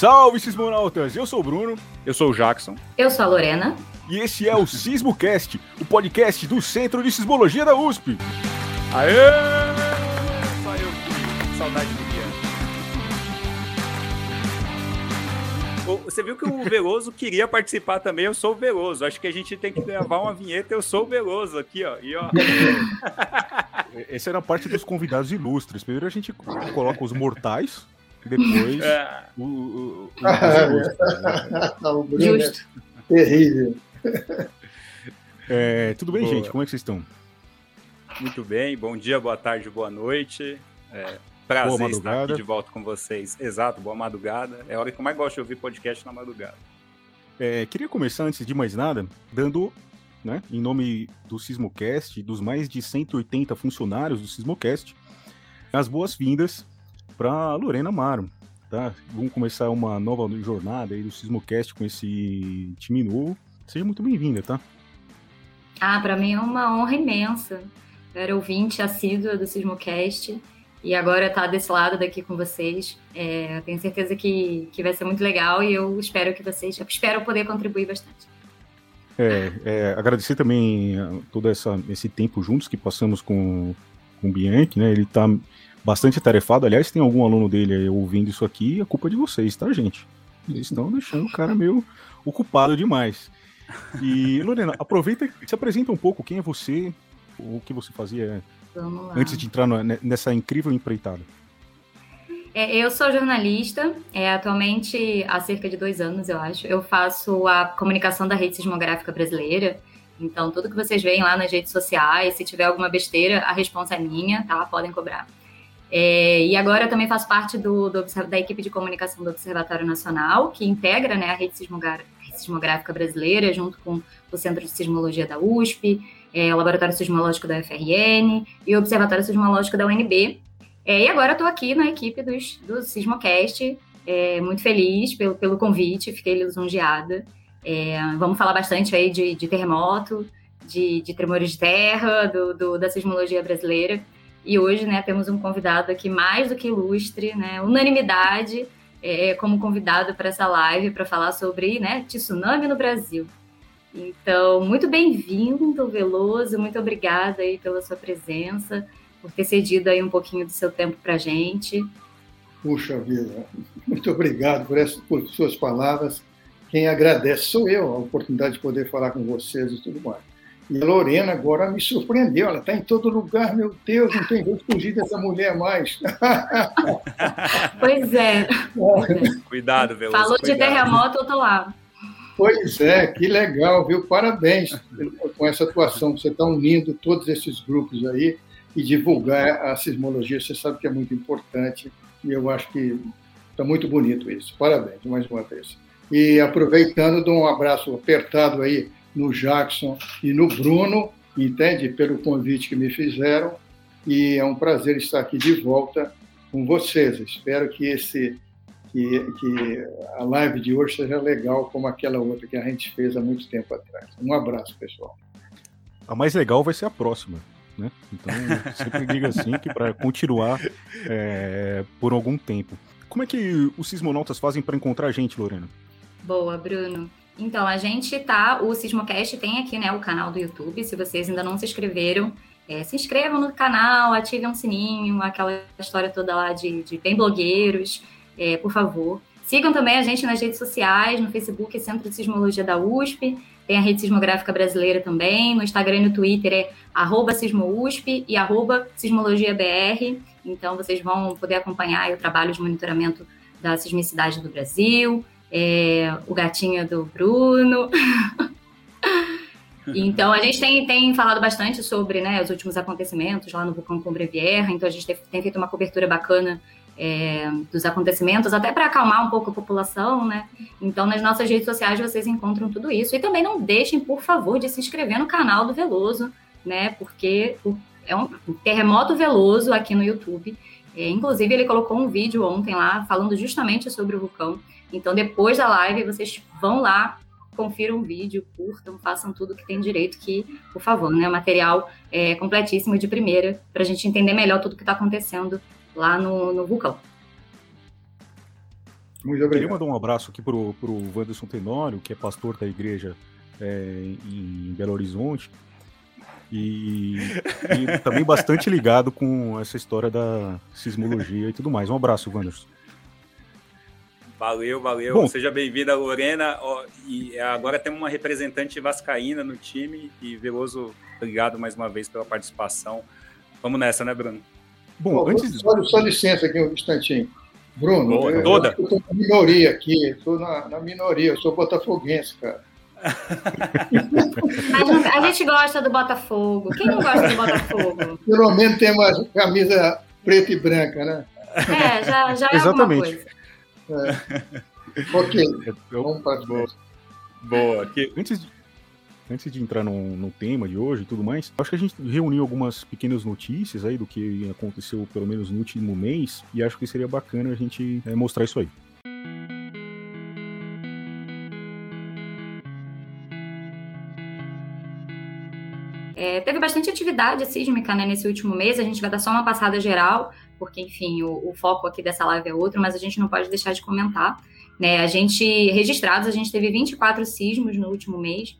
Salve, sismonautas! Eu sou o Bruno. Eu sou o Jackson. Eu sou a Lorena. E esse é o SismoCast, o podcast do Centro de Sismologia da USP. Aê! Só eu que saudade do dia. Você viu que o Veloso queria participar também, eu sou o Veloso. Acho que a gente tem que gravar uma vinheta, eu sou o Veloso aqui, ó. E, ó. Essa era a parte dos convidados ilustres. Primeiro a gente coloca os mortais, depois é. o, o, o, o Bruno é Justo. Terrível. É, tudo bem, boa. gente? Como é que vocês estão? Muito bem, bom dia, boa tarde, boa noite. É, prazer boa estar aqui de volta com vocês. Exato, boa madrugada. É a hora que eu mais gosto de ouvir podcast na madrugada. É, queria começar, antes de mais nada, dando, né, em nome do Sismocast, dos mais de 180 funcionários do Sismocast, as boas-vindas para Lorena Maro. Tá? Vamos começar uma nova jornada aí do Sismocast com esse time novo. Seja muito bem-vinda, tá? Ah, para mim é uma honra imensa. Eu era ouvinte assídua do Sismocast e agora estar tá desse lado daqui com vocês. É, tenho certeza que, que vai ser muito legal e eu espero que vocês, espero poder contribuir bastante. É, é, agradecer também todo essa, esse tempo juntos que passamos com, com o Bianchi, né? Ele está bastante atarefado. Aliás, tem algum aluno dele ouvindo isso aqui, a culpa é de vocês, tá, gente? Eles estão deixando o cara meio ocupado demais. E, Lorena, aproveita e se apresenta um pouco quem é você, o que você fazia antes de entrar nessa incrível empreitada. É, eu sou jornalista, é, atualmente há cerca de dois anos, eu acho. Eu faço a comunicação da rede sismográfica brasileira. Então, tudo que vocês veem lá nas redes sociais, se tiver alguma besteira, a resposta é minha, tá? Podem cobrar. É, e agora eu também faço parte do, do, da equipe de comunicação do Observatório Nacional, que integra né, a rede sismográfica brasileira, junto com o Centro de Sismologia da USP, é, o Laboratório Sismológico da UFRN e o Observatório Sismológico da UNB. É, e agora estou aqui na equipe dos, do Sismocast, é, muito feliz pelo, pelo convite, fiquei lisonjeada. É, vamos falar bastante aí de, de terremoto, de, de, tremores de terra, do, do, da sismologia brasileira. E hoje, né, temos um convidado aqui mais do que ilustre, né, unanimidade é, como convidado para essa live para falar sobre, né, tsunami no Brasil. Então, muito bem-vindo, Veloso, muito obrigada aí pela sua presença, por ter cedido aí um pouquinho do seu tempo para a gente. Puxa vida, muito obrigado por, essas, por suas palavras. Quem agradece sou eu, a oportunidade de poder falar com vocês e tudo mais. E a Lorena agora me surpreendeu, ela está em todo lugar, meu Deus, não tem jeito fugir dessa mulher mais. Pois é. Cuidado, Veloso. Falou cuidado. de terremoto, eu tô lá. Pois é, que legal, viu? Parabéns com essa atuação. Você está unindo todos esses grupos aí e divulgar a sismologia. Você sabe que é muito importante e eu acho que está muito bonito isso. Parabéns, mais uma vez. E aproveitando, dou um abraço apertado aí no Jackson e no Bruno, entende? Pelo convite que me fizeram. E é um prazer estar aqui de volta com vocês. Espero que esse que, que a live de hoje seja legal como aquela outra que a gente fez há muito tempo atrás. Um abraço, pessoal. A mais legal vai ser a próxima. Né? Então, sempre diga assim que para continuar é, por algum tempo. Como é que os sismonautas fazem para encontrar a gente, Lorena? Boa, Bruno. Então, a gente tá. O Sismocast tem aqui, né, o canal do YouTube. Se vocês ainda não se inscreveram, é, se inscrevam no canal, ativem um sininho, aquela história toda lá de, de bem blogueiros é, por favor. Sigam também a gente nas redes sociais, no Facebook Centro de Sismologia da USP, tem a Rede Sismográfica Brasileira também, no Instagram e no Twitter é arroba sismousp e arroba sismologiabr, então vocês vão poder acompanhar o trabalho de monitoramento da sismicidade do Brasil, é, o gatinho do Bruno. Então, a gente tem, tem falado bastante sobre né, os últimos acontecimentos lá no vulcão Vieja, então a gente tem, tem feito uma cobertura bacana é, dos acontecimentos, até para acalmar um pouco a população, né? Então, nas nossas redes sociais vocês encontram tudo isso. E também não deixem, por favor, de se inscrever no canal do Veloso, né? Porque é um terremoto Veloso aqui no YouTube. É, inclusive, ele colocou um vídeo ontem lá falando justamente sobre o vulcão. Então, depois da live, vocês vão lá, confiram o vídeo, curtam, façam tudo que tem direito, que, por favor, né? Material é, completíssimo de primeira, para a gente entender melhor tudo que está acontecendo lá no, no vulcão. Muito obrigado. Queria mandar um abraço aqui pro, pro Wanderson Tenório, que é pastor da igreja é, em Belo Horizonte. E, e, também bastante ligado com essa história da sismologia e tudo mais. Um abraço, Wanderson. Valeu, valeu. Bom, Seja bem-vinda, Lorena. e agora temos uma representante vascaína no time. E Veloso, obrigado mais uma vez pela participação. Vamos nessa, né, Bruno? Bom, antes... só, só licença aqui um instantinho. Bruno, Boa, eu, toda. eu estou na minoria aqui, estou na, na minoria, eu sou botafoguense, cara. A, a gente gosta do Botafogo. Quem não gosta do Botafogo? Pelo menos tem uma camisa preta e branca, né? É, já, já é Exatamente. É. Ok, vamos para Boa. Boa. Que... Antes, de, antes de entrar no, no tema de hoje e tudo mais, acho que a gente reuniu algumas pequenas notícias aí do que aconteceu pelo menos no último mês e acho que seria bacana a gente é, mostrar isso aí. É, teve bastante atividade sísmica né, nesse último mês, a gente vai dar só uma passada geral, porque, enfim, o, o, foco aqui dessa live é outro, mas a gente não pode deixar de comentar. Né? A gente, registrados, a gente teve 24 sismos no último mês,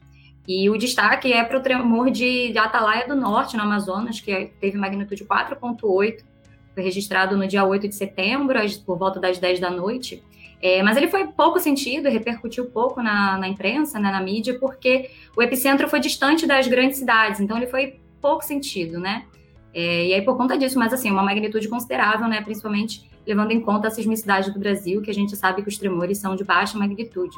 e o destaque é para o tremor de, de Atalaia do Norte, no Amazonas, que teve magnitude 4.8, foi registrado no dia 8 de setembro, por volta das 10 da noite. É, mas ele foi pouco sentido, repercutiu pouco na, na imprensa, né, na mídia, porque o epicentro foi distante das grandes cidades, então ele foi pouco sentido, né? É, e aí, por conta disso, mas assim, uma magnitude considerável, né? Principalmente levando em conta a sismicidade do Brasil, que a gente sabe que os tremores são de baixa magnitude.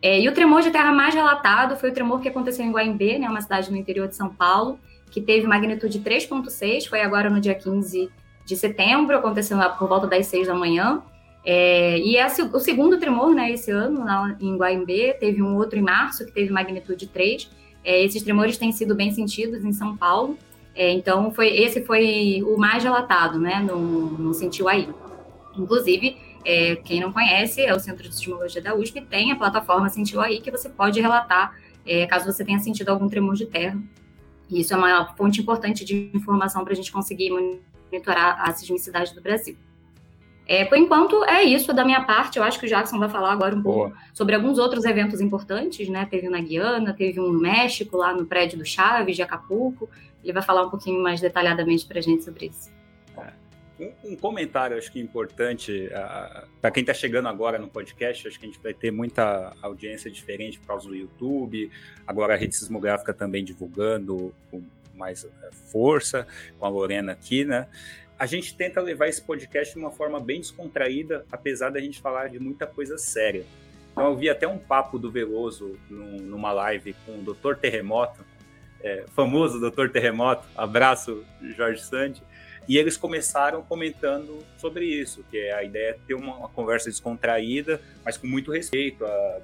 É, e o tremor de terra mais relatado foi o tremor que aconteceu em Guaimbê, né, uma cidade no interior de São Paulo, que teve magnitude 3,6, foi agora no dia 15 de setembro, aconteceu lá por volta das 6 da manhã. É, e é o segundo tremor, né, esse ano, lá em Guaimbê, teve um outro em março, que teve magnitude 3. É, esses tremores têm sido bem sentidos em São Paulo, é, então foi esse foi o mais relatado, né, no Sentiu Aí. Inclusive, é, quem não conhece, é o Centro de Sismologia da USP, tem a plataforma Sentiu Aí, que você pode relatar é, caso você tenha sentido algum tremor de terra. E isso é uma fonte importante de informação para a gente conseguir monitorar a sismicidade do Brasil. É, por enquanto, é isso da minha parte. Eu acho que o Jackson vai falar agora um pouco Boa. sobre alguns outros eventos importantes, né? Teve um na Guiana, teve um no México, lá no prédio do Chaves, de Acapulco. Ele vai falar um pouquinho mais detalhadamente para a gente sobre isso. É. Um, um, comentário, acho que importante, uh, para quem está chegando agora no podcast, acho que a gente vai ter muita audiência diferente por causa do YouTube, agora a rede sismográfica também divulgando com mais uh, força, com a Lorena aqui, né? A gente tenta levar esse podcast de uma forma bem descontraída, apesar da gente falar de muita coisa séria. Então, eu vi até um papo do Veloso num, numa live com o Dr. Terremoto, é, famoso Dr. Terremoto, abraço Jorge Sante, e eles começaram comentando sobre isso, que é a ideia de ter uma, uma conversa descontraída, mas com muito respeito ao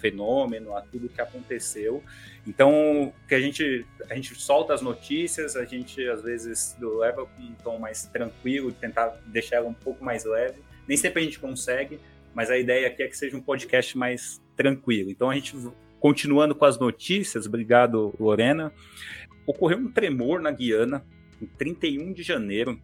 fenômeno, a tudo que aconteceu. Então, que a gente a gente solta as notícias, a gente às vezes leva com um tom mais tranquilo, tentar deixar ela um pouco mais leve. Nem sempre a gente consegue, mas a ideia aqui é que seja um podcast mais tranquilo. Então, a gente continuando com as notícias, obrigado Lorena. Ocorreu um tremor na Guiana em 31 de janeiro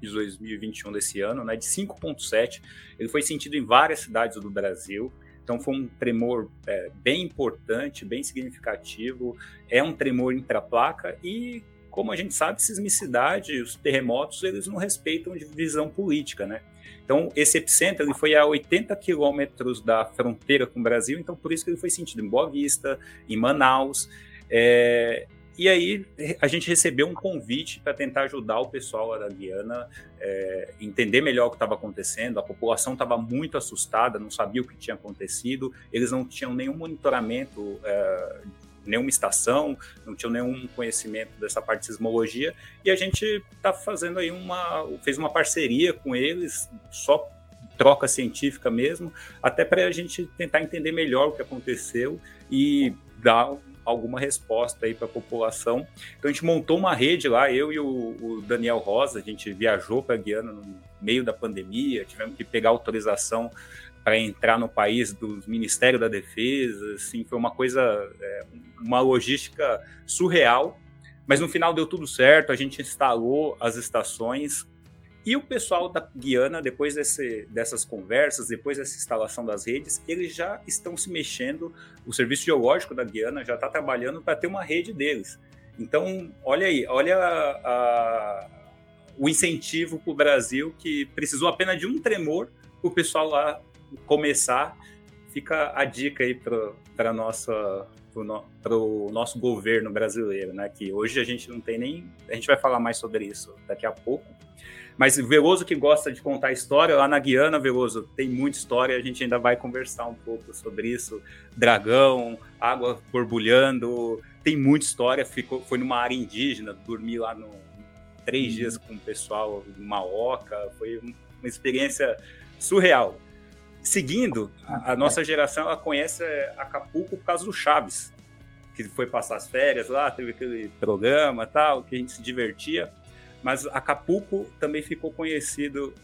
de 2021 desse ano, né, de 5.7. Ele foi sentido em várias cidades do Brasil. Então foi um tremor é, bem importante, bem significativo. É um tremor intraplaca e, como a gente sabe, sismicidade, os terremotos, eles não respeitam divisão política, né? Então esse epicentro ele foi a 80 quilômetros da fronteira com o Brasil, então por isso que ele foi sentido em Boa Vista, em Manaus. É, e aí a gente recebeu um convite para tentar ajudar o pessoal lá da Guiana é, entender melhor o que estava acontecendo. A população estava muito assustada, não sabia o que tinha acontecido, eles não tinham nenhum monitoramento, é, nenhuma estação, não tinham nenhum conhecimento dessa parte de sismologia. E a gente está fazendo aí uma, fez uma parceria com eles, só troca científica mesmo, até para a gente tentar entender melhor o que aconteceu e dar alguma resposta aí para a população. Então a gente montou uma rede lá, eu e o, o Daniel Rosa, a gente viajou para Guiana no meio da pandemia, tivemos que pegar autorização para entrar no país do Ministério da Defesa, assim, foi uma coisa, é, uma logística surreal, mas no final deu tudo certo, a gente instalou as estações E o pessoal da Guiana, depois desse, dessas conversas, depois dessa instalação das redes, eles já estão se mexendo. O Serviço Geológico da Guiana já está trabalhando para ter uma rede deles. Então, olha aí, olha a, a, o incentivo para o Brasil que precisou apenas de um tremor para o pessoal lá começar. Fica a dica aí para nossa para o nosso governo brasileiro, né? Que hoje a gente não tem nem. A gente vai falar mais sobre isso daqui a pouco. Mas Veloso que gosta de contar história, lá na Guiana, Veloso, tem muita história, a gente ainda vai conversar um pouco sobre isso. Dragão, água borbulhando, tem muita história. Ficou, foi numa área indígena, dormi lá no, três uhum. dias com o pessoal numa oca, foi uma experiência surreal. Seguindo, a, a nossa geração ela conhece Acapulco por causa do Chaves, que foi passar as férias lá, teve aquele programa tal, que a gente se divertia. Mas Acapulco também ficou conhecido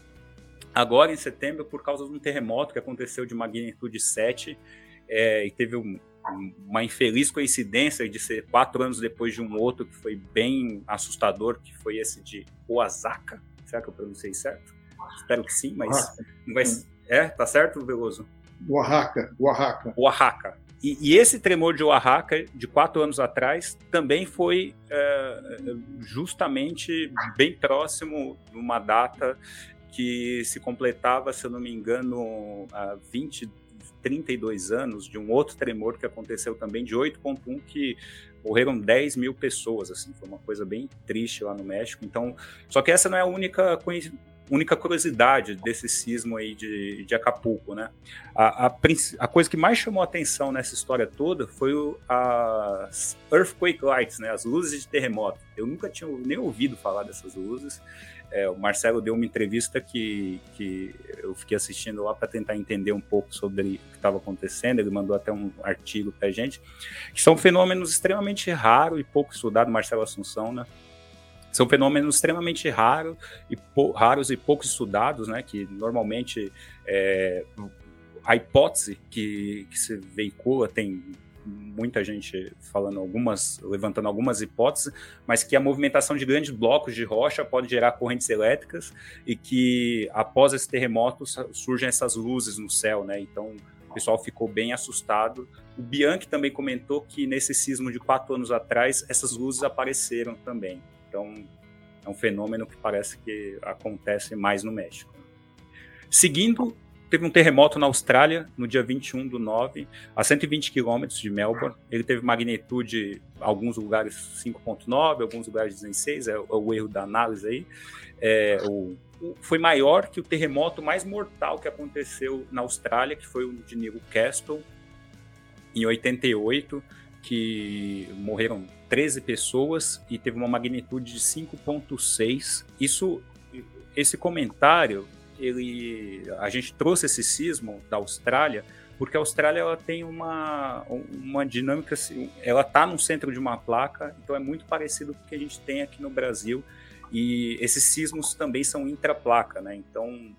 agora em setembro por causa de um terremoto que aconteceu de magnitude 7 é, e teve um, uma infeliz coincidência de ser quatro anos depois de um outro que foi bem assustador, que foi esse de Oaxaca. Será que eu pronunciei certo? Espero que sim, mas não vai... É, tá certo, Veloso? Oaxaca, Oaxaca. Oaxaca. E, e, esse tremor de Oaxaca, de quatro anos atrás, também foi é, justamente bem próximo de uma data que se completava, se eu não me engano, há 20, 32 anos, de um outro tremor que aconteceu também, de 8,1, que morreram 10 mil pessoas, assim, foi uma coisa bem triste lá no México. Então, só que essa não é a única única curiosidade desse sismo aí de, de Acapulco, né? A, a, a, coisa que mais chamou atenção nessa história toda foi o, as earthquake lights, né? As luzes de terremoto. Eu nunca tinha nem ouvido falar dessas luzes. É, o Marcelo deu uma entrevista que, que eu fiquei assistindo lá para tentar entender um pouco sobre o que estava acontecendo. Ele mandou até um artigo para gente, que são fenômenos extremamente raros e pouco estudados, Marcelo Assunção, né? São fenômenos extremamente raros e, raros e pouco estudados, né? Que normalmente é, a hipótese que, que se veicula tem muita gente falando algumas, levantando algumas hipóteses, mas que a movimentação de grandes blocos de rocha pode gerar correntes elétricas e que após esse terremoto surgem essas luzes no céu, né? Então o pessoal ficou bem assustado. O Bianchi também comentou que nesse sismo de quatro anos atrás essas luzes apareceram também. Então, é um fenômeno que parece que acontece mais no México. Seguindo, teve um terremoto na Austrália no dia 21 do 9, a 120 quilômetros de Melbourne. Ele teve magnitude, alguns lugares 5.9, alguns lugares 16, é, é o erro da análise aí. É, o, foi maior que o terremoto mais mortal que aconteceu na Austrália, que foi o de Newcastle, em 88, que morreram 13 pessoas e teve uma magnitude de 5.6. Isso, esse comentário, ele, a gente trouxe esse sismo da Austrália porque a Austrália ela tem uma, uma dinâmica, assim, ela está no centro de uma placa, então é muito parecido com o que a gente tem aqui no Brasil. E esses sismos também são intraplaca, né? Então,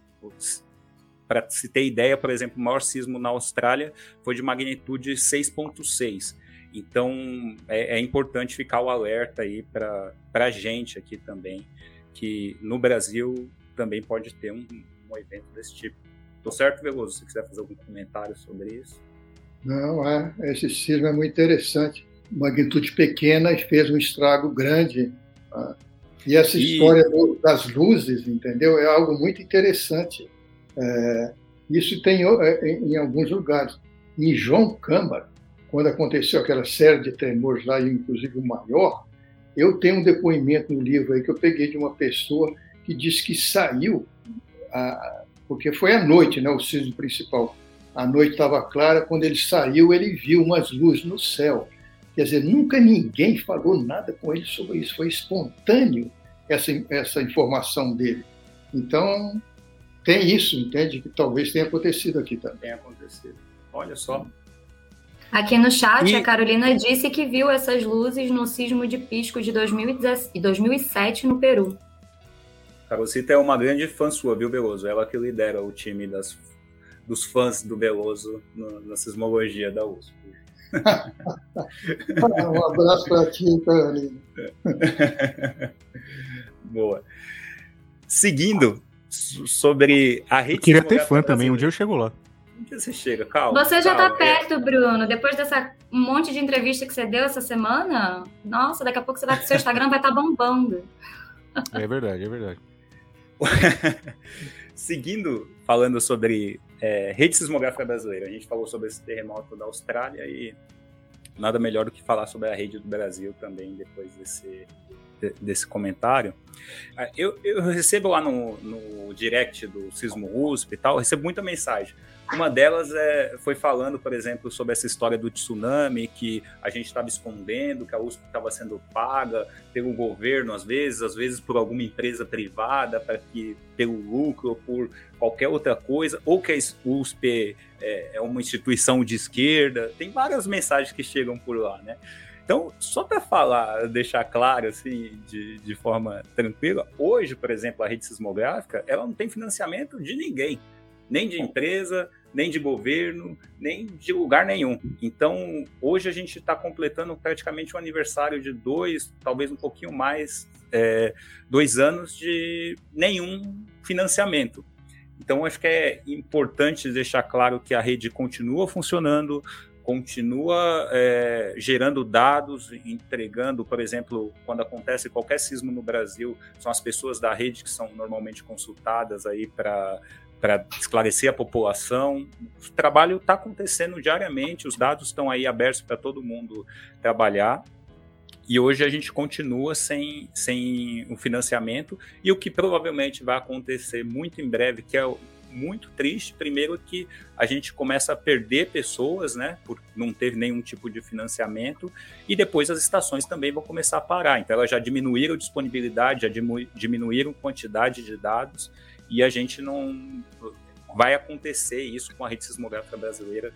para se ter ideia, por exemplo, o maior sismo na Austrália foi de magnitude 6.6. Então é, é importante ficar o alerta aí para a gente aqui também, que no Brasil também pode ter um, um evento desse tipo. Tô certo, Veloso? Se quiser fazer algum comentário sobre isso. Não, é. Esse sismo é muito interessante. Magnitude pequena fez um estrago grande. Tá? E essa e... história das luzes, entendeu? É algo muito interessante. É, isso tem é, em alguns lugares. Em João Câmara, quando aconteceu aquela série de tremores lá, inclusive o maior, eu tenho um depoimento no livro aí que eu peguei de uma pessoa que disse que saiu, a, porque foi à noite, né, o sismo principal. A noite estava clara, quando ele saiu, ele viu umas luzes no céu. Quer dizer, nunca ninguém falou nada com ele sobre isso, foi espontâneo essa, essa informação dele. Então, tem isso, entende? Que talvez tenha acontecido aqui também. Tem acontecido. Olha só. Aqui no chat, e... a Carolina disse que viu essas luzes no sismo de Pisco de 2007 no Peru. Carocita é uma grande fã sua, viu, Beloso? Ela que lidera o time das, dos fãs do Beloso no, na sismologia da USP. um abraço para ti, Carolina. Boa. seguindo sobre a rede. Eu queria ter fã também, um dia eu chego lá. Um dia você chega, calma. Você já calma. tá perto, Bruno. Depois dessa um monte de entrevista que você deu essa semana, nossa, daqui a pouco você vai, seu Instagram vai estar tá bombando. É verdade, é verdade. Seguindo falando sobre é, rede sismográfica brasileira, a gente falou sobre esse terremoto da Austrália e nada melhor do que falar sobre a rede do Brasil também depois desse, desse comentário. Ah, eu, eu recebo lá no, no direct do Sismo USP e tal, recebo muita mensagem. Uma delas é, foi falando, por exemplo, sobre essa história do tsunami, que a gente estava escondendo, que a USP estava sendo paga pelo governo, às vezes, às vezes por alguma empresa privada, para que pelo lucro ou por qualquer outra coisa, ou que a USP é, é uma instituição de esquerda. Tem várias mensagens que chegam por lá, né? Então, só para falar, deixar claro, assim, de, de forma tranquila, hoje, por exemplo, a rede sismográfica, ela não tem financiamento de ninguém, nem de empresa, nem de governo, nem de lugar nenhum. Então, hoje a gente está completando praticamente um aniversário de dois, talvez um pouquinho mais, é, dois anos de nenhum financiamento. Então, acho que é importante deixar claro que a rede continua funcionando, continua é, gerando dados, entregando, por exemplo, quando acontece qualquer sismo no Brasil, são as pessoas da rede que são normalmente consultadas aí para para esclarecer a população. O trabalho está acontecendo diariamente, os dados estão aí abertos para todo mundo trabalhar. E hoje a gente continua sem, sem o financiamento. E o que provavelmente vai acontecer muito em breve, que é muito triste. Primeiro que a gente começa a perder pessoas, né, por não ter nenhum tipo de financiamento, e depois as estações também vão começar a parar. Então elas já diminuíram disponibilidade, já diminuíram quantidade de dados, e a gente não vai acontecer isso com a rede sismográfica brasileira.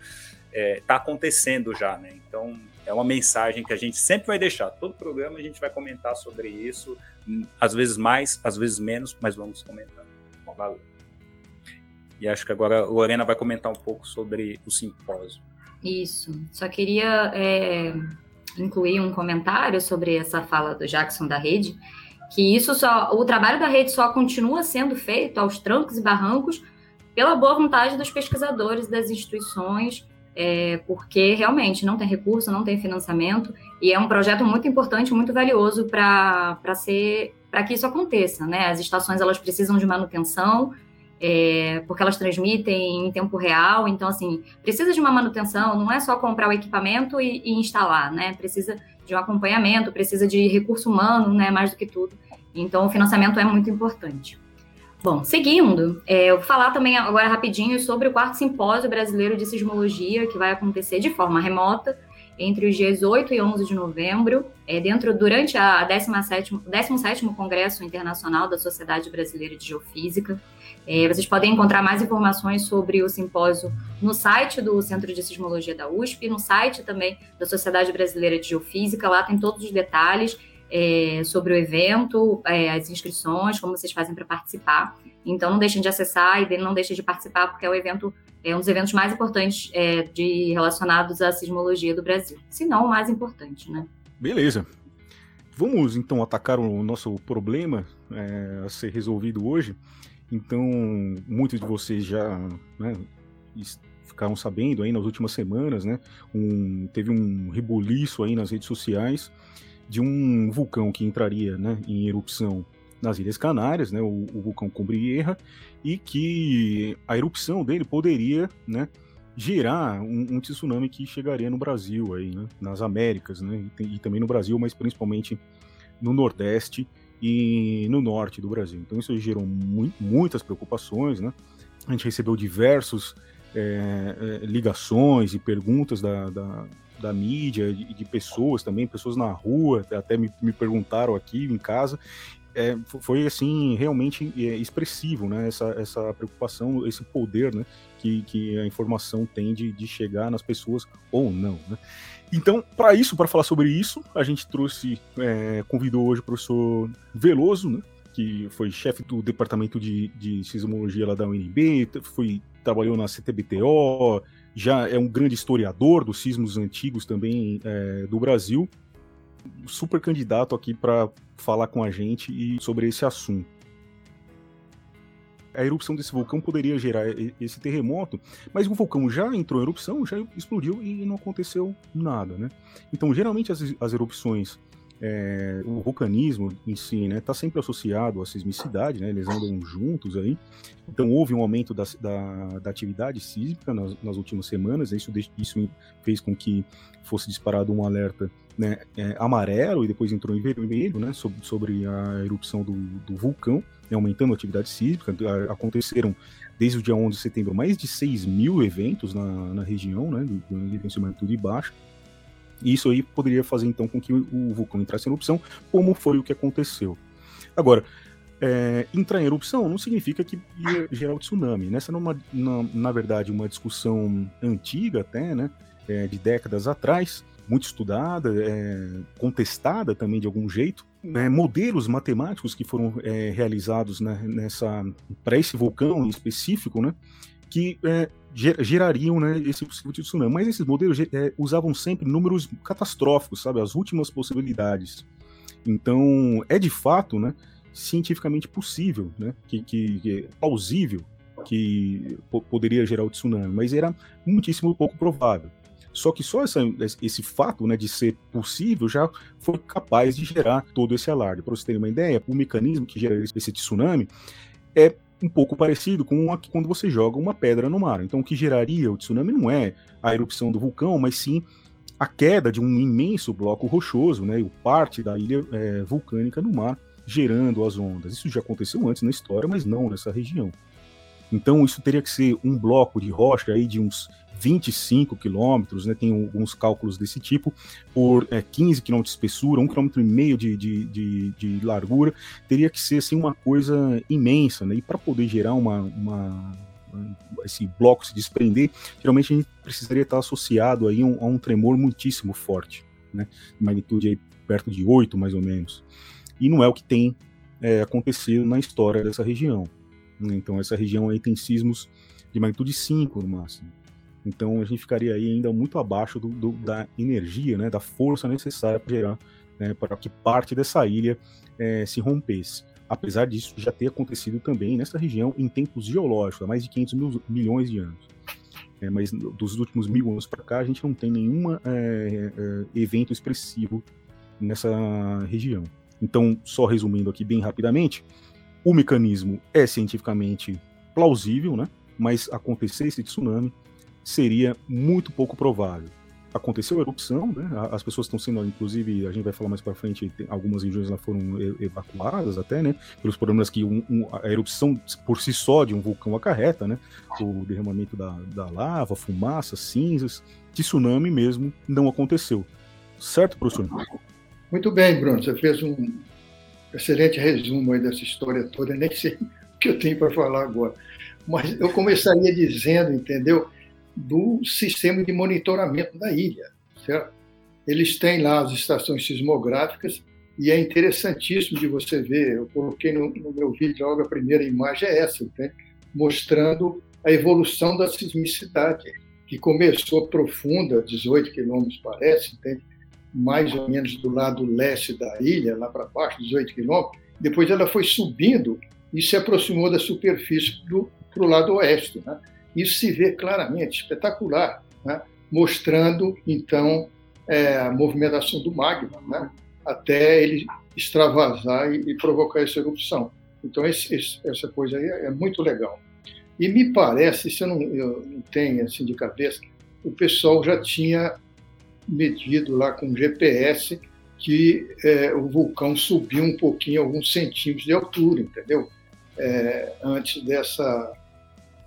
Está é, tá acontecendo já, né? Então é uma mensagem que a gente sempre vai deixar. Todo programa a gente vai comentar sobre isso, às vezes mais, às vezes menos, mas vamos comentar. Valeu. E acho que agora a Lorena vai comentar um pouco sobre o simpósio. Isso. Só queria é, incluir um comentário sobre essa fala do Jackson da rede, que isso só, o trabalho da rede só continua sendo feito aos trancos e barrancos pela boa vontade dos pesquisadores das instituições, é, porque realmente não tem recurso, não tem financiamento, e é um projeto muito importante, muito valioso para ser para que isso aconteça, né? As estações elas precisam de manutenção, é, porque elas transmitem em tempo real. Então, assim, precisa de uma manutenção, não é só comprar o equipamento e, e, instalar, né? Precisa de um acompanhamento, precisa de recurso humano, né? Mais do que tudo. Então, o financiamento é muito importante. Bom, seguindo, é, eu vou falar também agora rapidinho sobre o quarto simpósio brasileiro de sismologia, que vai acontecer de forma remota entre os dias 8 e 11 de novembro, é, dentro durante a 17º, 17º Congresso Internacional da Sociedade Brasileira de Geofísica. É, vocês podem encontrar mais informações sobre o simpósio no site do Centro de Sismologia da USP, no site também da Sociedade Brasileira de Geofísica. Lá tem todos os detalhes é, sobre o evento, é, as inscrições, como vocês fazem para participar. Então, não deixem de acessar e não deixem de participar, porque é o evento é um dos eventos mais importantes é, de relacionados à sismologia do Brasil, se não o mais importante, né? Beleza. Vamos então atacar o nosso problema é, a ser resolvido hoje. Então, muitos de vocês já né, ficaram sabendo aí nas últimas semanas, né? Um, teve um rebuliço aí nas redes sociais de um vulcão que entraria né, em erupção nas Ilhas Canárias, né, o, o vulcão Cumbrierra, e que a erupção dele poderia né, gerar um, um, tsunami que chegaria no Brasil, aí, né, nas Américas, né, e, e, também no Brasil, mas principalmente no Nordeste e no Norte do Brasil. Então isso gerou mu muitas preocupações, né? A gente recebeu diversos é, ligações e perguntas da, da, da mídia, de, de, pessoas também, pessoas na rua, até me, me perguntaram aqui em casa, é, foi assim realmente é, expressivo, né? Essa, essa preocupação, esse poder, né? Que, que a informação tem de, de chegar nas pessoas ou não, né? Então, para isso, para falar sobre isso, a gente trouxe, é, convidou hoje o professor Veloso, né? Que foi chefe do departamento de, de sismologia lá da UNB, foi trabalhou na CTBTO, já é um grande historiador dos sismos antigos também é, do Brasil super candidato aqui para falar com a gente e sobre esse assunto. A erupção desse vulcão poderia gerar esse terremoto, mas o vulcão já entrou em erupção, já explodiu e não aconteceu nada, né? Então, geralmente as, as erupções é, o vulcanismo em si, né, está sempre associado à sismicidade, né, eles andam juntos aí. Então houve um aumento da, da, da atividade sísmica nas, nas, últimas semanas. Isso, isso fez com que fosse disparado um alerta né, é, amarelo e depois entrou em vermelho, né, sobre, sobre a erupção do, do vulcão, né, aumentando a atividade sísmica. Aconteceram desde o dia 11 de setembro mais de 6 mil eventos na, na região, né, de, de magnitude baixa. E isso aí poderia fazer então com que o vulcão entrasse em erupção, como foi o que aconteceu. Agora, é, entrar em erupção não significa que ia gerar o tsunami. Nessa, né? na, na verdade, uma discussão antiga até, né, é, de décadas atrás, muito estudada, é, contestada também de algum jeito. Né, modelos matemáticos que foram é, realizados né, nessa para esse vulcão em específico, né, que é, gerariam né, esse possível tsunami. Mas esses modelos é, usavam sempre números catastróficos, sabe? As últimas possibilidades. Então, é de fato, né, cientificamente possível, né, que, que, que plausível que poderia gerar o tsunami, mas era muitíssimo pouco provável. Só que só essa, esse fato né, de ser possível já foi capaz de gerar todo esse alarde. Para vocês terem uma ideia, o mecanismo que gera esse tsunami é um pouco parecido com quando você joga uma pedra no mar. Então, o que geraria o tsunami não é a erupção do vulcão, mas sim a queda de um imenso bloco rochoso, né, o parte da ilha é, vulcânica no mar, gerando as ondas. Isso já aconteceu antes na história, mas não nessa região. Então, isso teria que ser um bloco de rocha aí de uns 25 quilômetros, né, tem alguns cálculos desse tipo, por é, 15 quilômetros de espessura, um quilômetro e meio de, de, de, de, largura, teria que ser assim, uma coisa imensa, né, e para poder gerar uma, uma, esse bloco se desprender, geralmente a gente precisaria estar associado aí a um, a um tremor muitíssimo forte, né, magnitude aí perto de 8 mais ou menos, e não é o que tem é, acontecido na história dessa região. Né, então essa região aí tem sismos de magnitude 5 no máximo. Então a gente ficaria aí ainda muito abaixo do, do, da energia, né, da força necessária para gerar, né, para que parte dessa ilha é, se rompesse. Apesar disso já ter acontecido também nessa região em tempos geológicos, há mais de 500 mil, milhões de anos. É, mas dos últimos mil anos para cá a gente não tem nenhum é, é, evento expressivo nessa região. Então, só resumindo aqui bem rapidamente, o mecanismo é cientificamente plausível, né? mas acontecer esse tsunami seria muito pouco provável. Aconteceu a erupção, né? As pessoas estão sendo, inclusive, a gente vai falar mais para frente, algumas regiões lá foram evacuadas até, né? Pelos problemas que um, um, a erupção por si só de um vulcão acarreta, né? O derramamento da, da lava, fumaça, cinzas. Tsunami mesmo não aconteceu. Certo, professor? Muito bem, Bruno. Você fez um excelente resumo aí dessa história toda. Nem sei o que eu tenho para falar agora. Mas eu começaria dizendo, entendeu? do sistema de monitoramento da ilha. Certo? Eles têm lá as estações sismográficas e é interessantíssimo de você ver. Eu coloquei no, no meu vídeo logo a primeira imagem é essa, né? mostrando a evolução da sismicidade, que começou profunda, 18 quilômetros parece, entende? Mais ou menos do lado leste da ilha, lá para baixo, 18 quilômetros. Depois ela foi subindo e se aproximou da superfície para o lado oeste. Né? Isso se vê claramente, espetacular, né? mostrando, então, é, a movimentação do magma, né? até ele extravasar e, e, provocar essa erupção. Então, esse, esse, essa coisa aí é muito legal. E me parece, se eu não, eu não tenho assim de cabeça, o pessoal já tinha medido lá com GPS que é, o vulcão subiu um pouquinho, alguns centímetros de altura, entendeu? É, antes dessa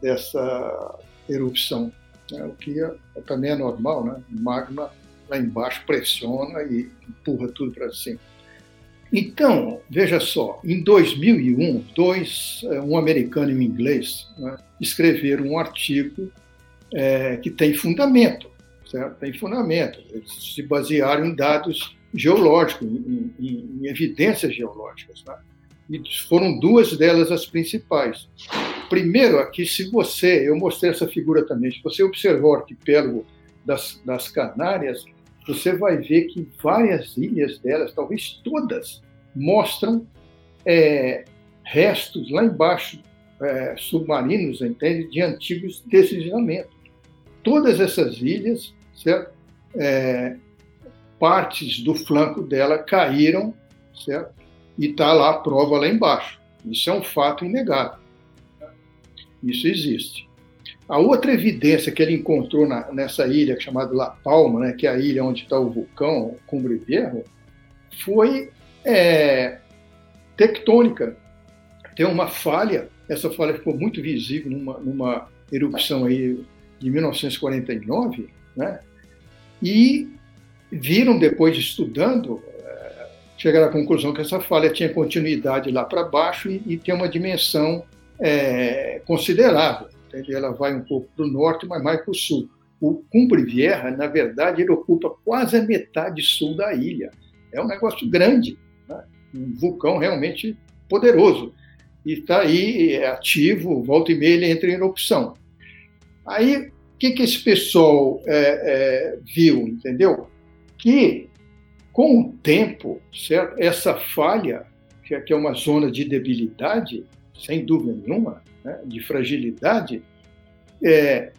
dessa erupção, né? o que é, também é normal, né? O magma lá embaixo pressiona e empurra tudo para cima. Então, veja só, em 2001, dois, é, um americano e um inglês, né, escreveram um artigo é, que tem fundamento, certo? Tem fundamento. Eles se basearam em dados geológicos, em, em, em evidências geológicas, né? E foram duas delas as principais. Primeiro, aqui, se você, eu mostrei essa figura também, se você observar o arquipélago das, das Canárias, você vai ver que várias ilhas delas, talvez todas, mostram é, restos lá embaixo é, submarinos, entende, de antigos deslizamentos. Todas essas ilhas, certo? É, partes do flanco dela caíram, certo? E está lá a prova lá embaixo. Isso é um fato inegável. Isso existe. A outra evidência que ele encontrou na, nessa ilha chamada La Palma, né, que é a ilha onde está o vulcão Cumbre Viejo, foi é, tectônica. Tem uma falha, essa falha ficou muito visível numa, numa erupção aí de 1949, né? E viram depois estudando, é, chegaram à conclusão que essa falha tinha continuidade lá para baixo e, e, tem uma dimensão é, considerável. Entende? Ela vai um pouco para o norte, mas mais para o sul. O Cumbre Vieja, na verdade, ele ocupa quase a metade sul da ilha. É um negócio grande, né? um vulcão realmente poderoso. E está aí é ativo, volta e meia ele entra em erupção. Aí, que, que esse pessoal é, é, viu, entendeu? Que, com o tempo, certo? essa falha, que é, é uma zona de debilidade, sem dúvida nenhuma, né? de fragilidade, é,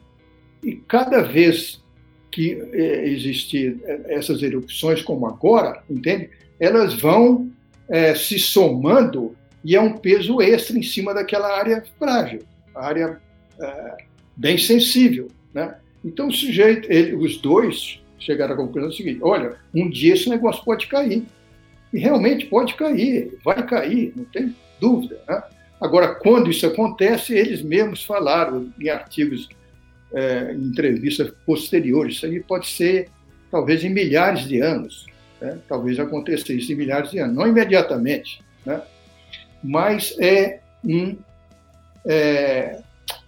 e cada vez que é, existir essas erupções como agora, entende? Elas vão é, se somando e é um peso extra em cima daquela área frágil, área é, bem sensível, né? Então o sujeito, ele, os dois chegaram à conclusão seguinte: olha, um dia esse negócio pode cair e realmente pode cair, vai cair, não tem dúvida. Né? Agora, quando isso acontece, eles mesmos falaram em artigos é, em entrevistas posteriores. Isso aí pode ser, talvez, em milhares de anos. Né? Talvez aconteça isso em milhares de anos. Não imediatamente, né? mas é um é,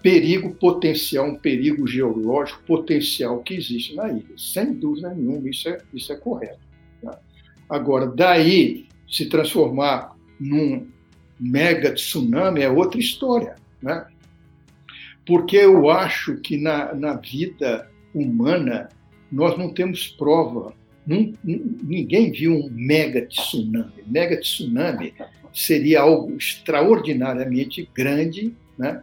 perigo potencial, um perigo geológico potencial que existe na ilha. Sem dúvida nenhuma, isso é, isso é correto. Tá? Agora, daí se transformar num mega tsunami é outra história. Né? porque eu acho que na, na vida humana nós não temos prova. ninguém viu um mega tsunami. Mega tsunami seria algo extraordinariamente grande, né?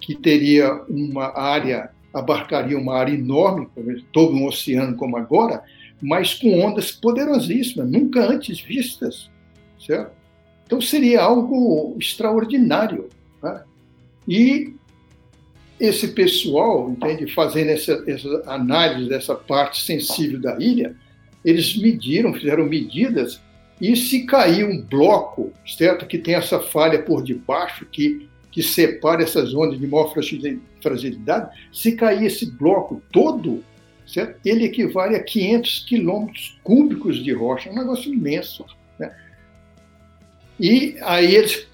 Que teria uma área, abarcaria uma área enorme, todo um oceano como agora, mas com ondas poderosíssimas, nunca antes vistas, certo? Então seria algo extraordinário. Né? E esse pessoal, entende, fazendo essa, essa análise dessa parte sensível da ilha, eles mediram, fizeram medidas, e se cair um bloco, certo, que tem essa falha por debaixo, que, que separa essas ondas de maior fragilidade, se cair esse bloco todo, certo, ele equivale a 500 quilômetros cúbicos de rocha, é um negócio imenso. Né? E aí eles,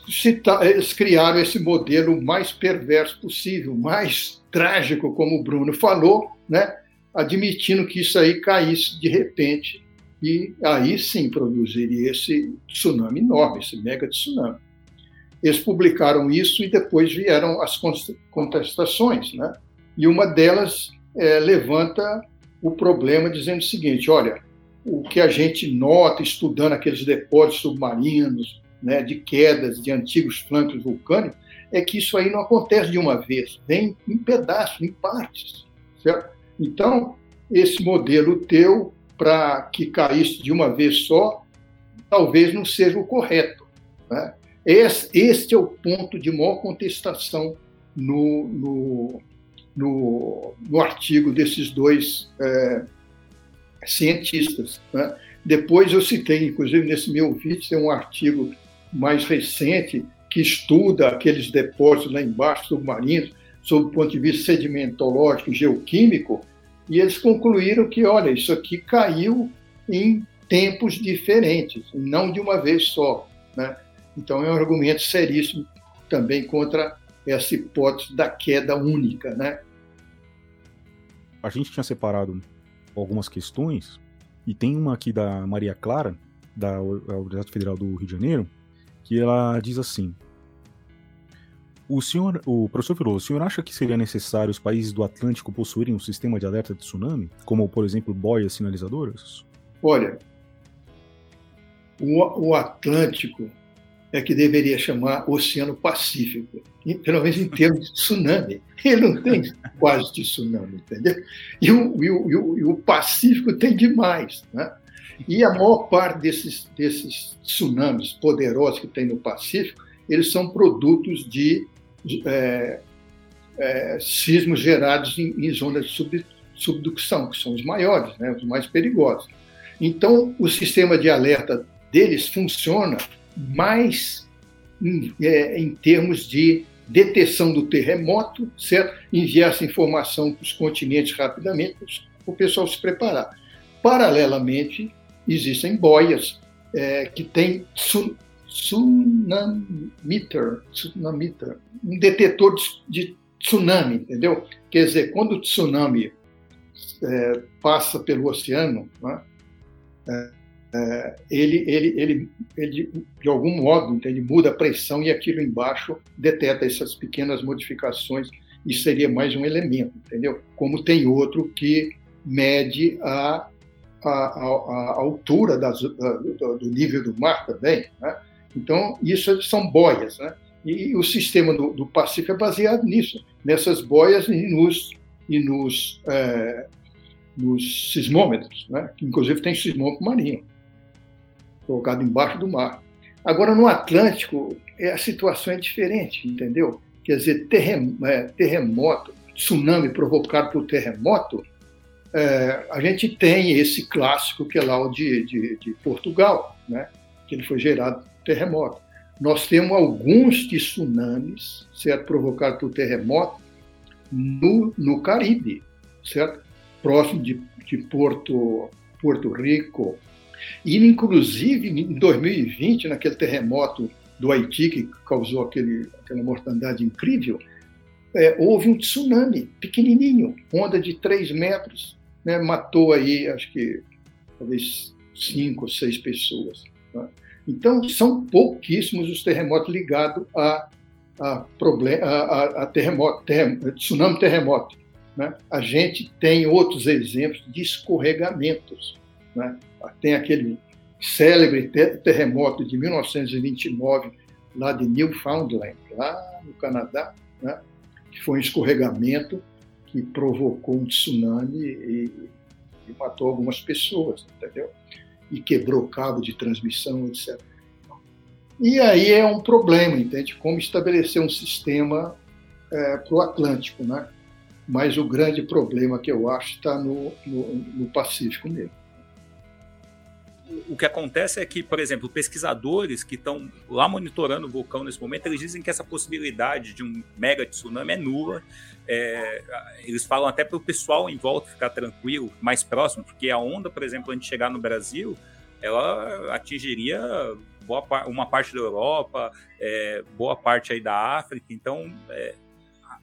eles criaram esse modelo mais perverso possível, mais trágico, como o Bruno falou, né? admitindo que isso aí caísse de repente e aí sim produziria esse tsunami enorme, esse mega tsunami. Eles publicaram isso e depois vieram as contestações, né? E uma delas é, levanta o problema dizendo o seguinte: olha, o que a gente nota estudando aqueles depósitos submarinos, né, de quedas de antigos flancos vulcânicos, é que isso aí não acontece de uma vez, vem em pedaços, em partes. Certo? Então, esse modelo teu, para que caísse de uma vez só, talvez não seja o correto. Né? Esse, este é o ponto de maior contestação no, no, no, no artigo desses dois é, cientistas. Né? Depois eu citei, inclusive nesse meu vídeo, tem um artigo mais recente que estuda aqueles depósitos lá embaixo submarinos, sob o ponto de vista sedimentológico e geoquímico, e eles concluíram que, olha, isso aqui caiu em tempos diferentes, não de uma vez só. Né? Então é um argumento seríssimo também contra essa hipótese da queda única. Né? A gente tinha separado algumas questões, e tem uma aqui da Maria Clara, da Universidade Federal do Rio de Janeiro, que ela diz assim: o senhor, o professor falou, o senhor acha que seria necessário os países do Atlântico possuírem um sistema de alerta de tsunami, como por exemplo boias sinalizadoras? Olha, o, o Atlântico é que deveria chamar Oceano Pacífico, pelo menos em termos de tsunami. Ele não tem quase de tsunami, entendeu? E o, e o, e o Pacífico tem demais. Né? E a maior parte desses, desses tsunamis poderosos que tem no Pacífico, eles são produtos de é, é, sismos gerados em, em zonas de sub, subducção, que são os maiores, né, os mais perigosos. Então, o sistema de alerta deles funciona mais em, é, em termos de detecção do terremoto, certo? enviar essa informação para os continentes rapidamente para o pessoal se preparar. Paralelamente, existem boias é, que têm tsunamiter, tsunamiter, um detetor de, de, tsunami, entendeu? Quer dizer, quando o tsunami é, passa pelo oceano, né, é, é, ele, ele, ele, ele, de algum modo, ele muda a pressão e aquilo embaixo detecta essas pequenas modificações e seria mais um elemento, entendeu? Como tem outro que mede a, a, a, a altura das, do, do, nível do mar também, né? Então, isso são boias, né? E o sistema do, do Pacífico é baseado nisso, nessas boias e nos, e nos, é, nos sismômetros, né? que inclusive tem sismômetro marinho colocado embaixo do mar. Agora, no Atlântico, é, a situação é diferente, entendeu? Quer dizer, é, terremoto, tsunami provocado por terremoto, é, a gente tem esse clássico que é lá o de, de, de Portugal, né? que ele foi gerado por terremoto. Nós temos alguns tsunamis, certo, provocados por terremoto no, no Caribe, certo? Próximo de, de Porto, Porto Rico, e, inclusive, em 2020, naquele terremoto do Haiti, que causou aquele, aquela mortandade incrível, é, houve um tsunami pequenininho, onda de 3 metros, né, matou aí, acho que, talvez cinco ou seis pessoas. Né? Então, são pouquíssimos os terremotos ligados a, a, problema, a, a terremoto, tsunami terremoto. Né? A gente tem outros exemplos de escorregamentos. Né? Tem aquele célebre terremoto de 1929, lá de Newfoundland, lá no Canadá, né? que foi um escorregamento que provocou um tsunami e, e matou algumas pessoas, entendeu? E quebrou cabo de transmissão, etc. E aí é um problema, entende? Como estabelecer um sistema é, para o Atlântico, né? Mas o grande problema que eu acho está no, no, no Pacífico mesmo o que acontece é que, por exemplo, pesquisadores que estão lá monitorando o vulcão nesse momento, eles dizem que essa possibilidade de um mega tsunami é nula. É, eles falam até para o pessoal em volta ficar tranquilo, mais próximo, porque a onda, por exemplo, antes de chegar no Brasil, ela atingiria boa, uma parte da Europa, é, boa parte aí da África. Então, é,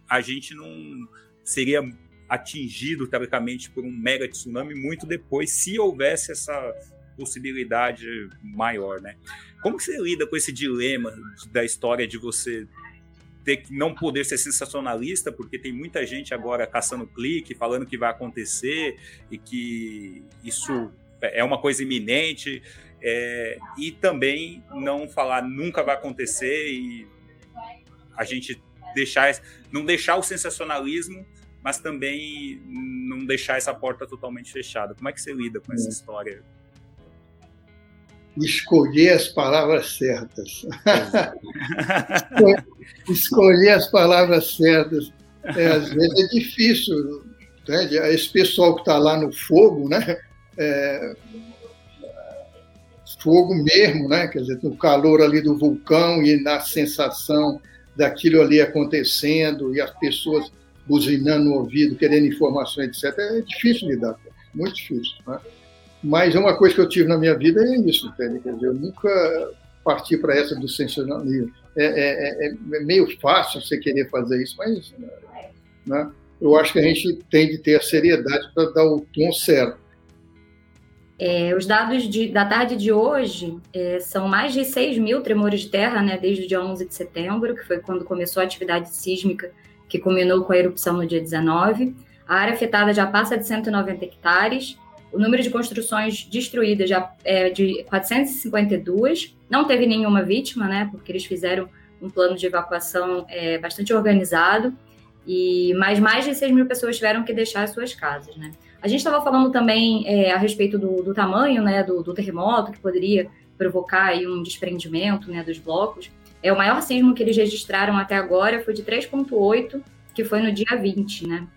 a gente não seria atingido teoricamente por um mega tsunami muito depois, se houvesse essa possibilidade maior, né? Como você lida com esse dilema da história de você ter que não poder ser sensacionalista, porque tem muita gente agora caçando clique, falando que vai acontecer e que isso é uma coisa iminente, é, e também não falar nunca vai acontecer e a gente deixar não deixar o sensacionalismo, mas também não deixar essa porta totalmente fechada. Como é que você lida com essa é. história? Escolher as palavras certas. escolher as palavras certas. É, às vezes é difícil. Né? Esse pessoal que está lá no fogo, né? É, fogo mesmo, né? Quer dizer, no calor ali do vulcão e na sensação daquilo ali acontecendo e as pessoas buzinando no ouvido, querendo informações, etc. É difícil lidar, muito difícil. Né? Mas uma coisa que eu tive na minha vida é isso, entende? Quer dizer, eu nunca parti para essa do sensacionalismo. É, é, é, é, meio fácil você querer fazer isso, mas né, eu acho que a gente tem de ter a seriedade para dar o tom certo. É, os dados de, da tarde de hoje é, são mais de 6 mil tremores de terra, né, desde o dia 11 de setembro, que foi quando começou a atividade sísmica, que culminou com a erupção no dia 19. A área afetada já passa de 190 hectares, o número de construções destruídas já é de 452. Não teve nenhuma vítima, né? Porque eles fizeram um plano de evacuação é, bastante organizado. E mais mais de 6 mil pessoas tiveram que deixar as suas casas, né? A gente estava falando também é, a respeito do, do tamanho, né, do, do, terremoto que poderia provocar aí um desprendimento, né, dos blocos. É o maior sismo que eles registraram até agora foi de 3.8, que foi no dia 20, né?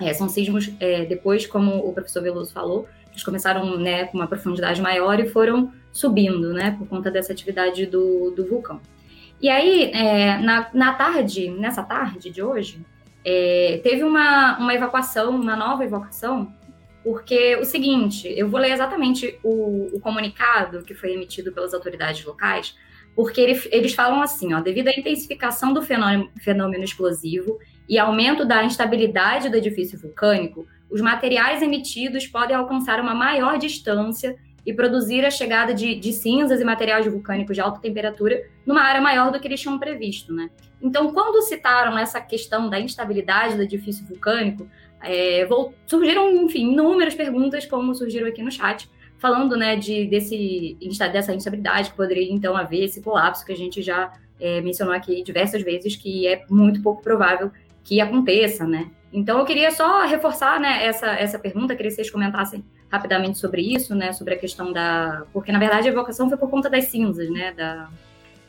É, são sismos, é, depois, como o professor Veloso falou, eles começaram né, com uma profundidade maior e foram subindo, né, por conta dessa atividade do, do vulcão. E aí, é, na, na tarde, nessa tarde de hoje, é, teve uma, uma evacuação, uma nova evacuação, porque o seguinte, eu vou ler exatamente o, o comunicado que foi emitido pelas autoridades locais, porque ele, eles falam assim, ó, devido à intensificação do fenômeno, fenômeno explosivo e aumento da instabilidade do edifício vulcânico, os materiais emitidos podem alcançar uma maior distância e produzir a chegada de, de, cinzas e materiais vulcânicos de alta temperatura numa área maior do que eles tinham previsto, né? Então, quando citaram essa questão da instabilidade do edifício vulcânico, é, surgiram, enfim, inúmeras perguntas, como surgiram aqui no chat, falando, né, de, desse, dessa instabilidade que poderia, então, haver esse colapso que a gente já é, mencionou aqui diversas vezes, que é muito pouco provável que aconteça, né? Então eu queria só reforçar, né, essa, essa pergunta, queria que vocês comentassem rapidamente sobre isso, né, sobre a questão da... Porque, na verdade, a evocação foi por conta das cinzas, né, da,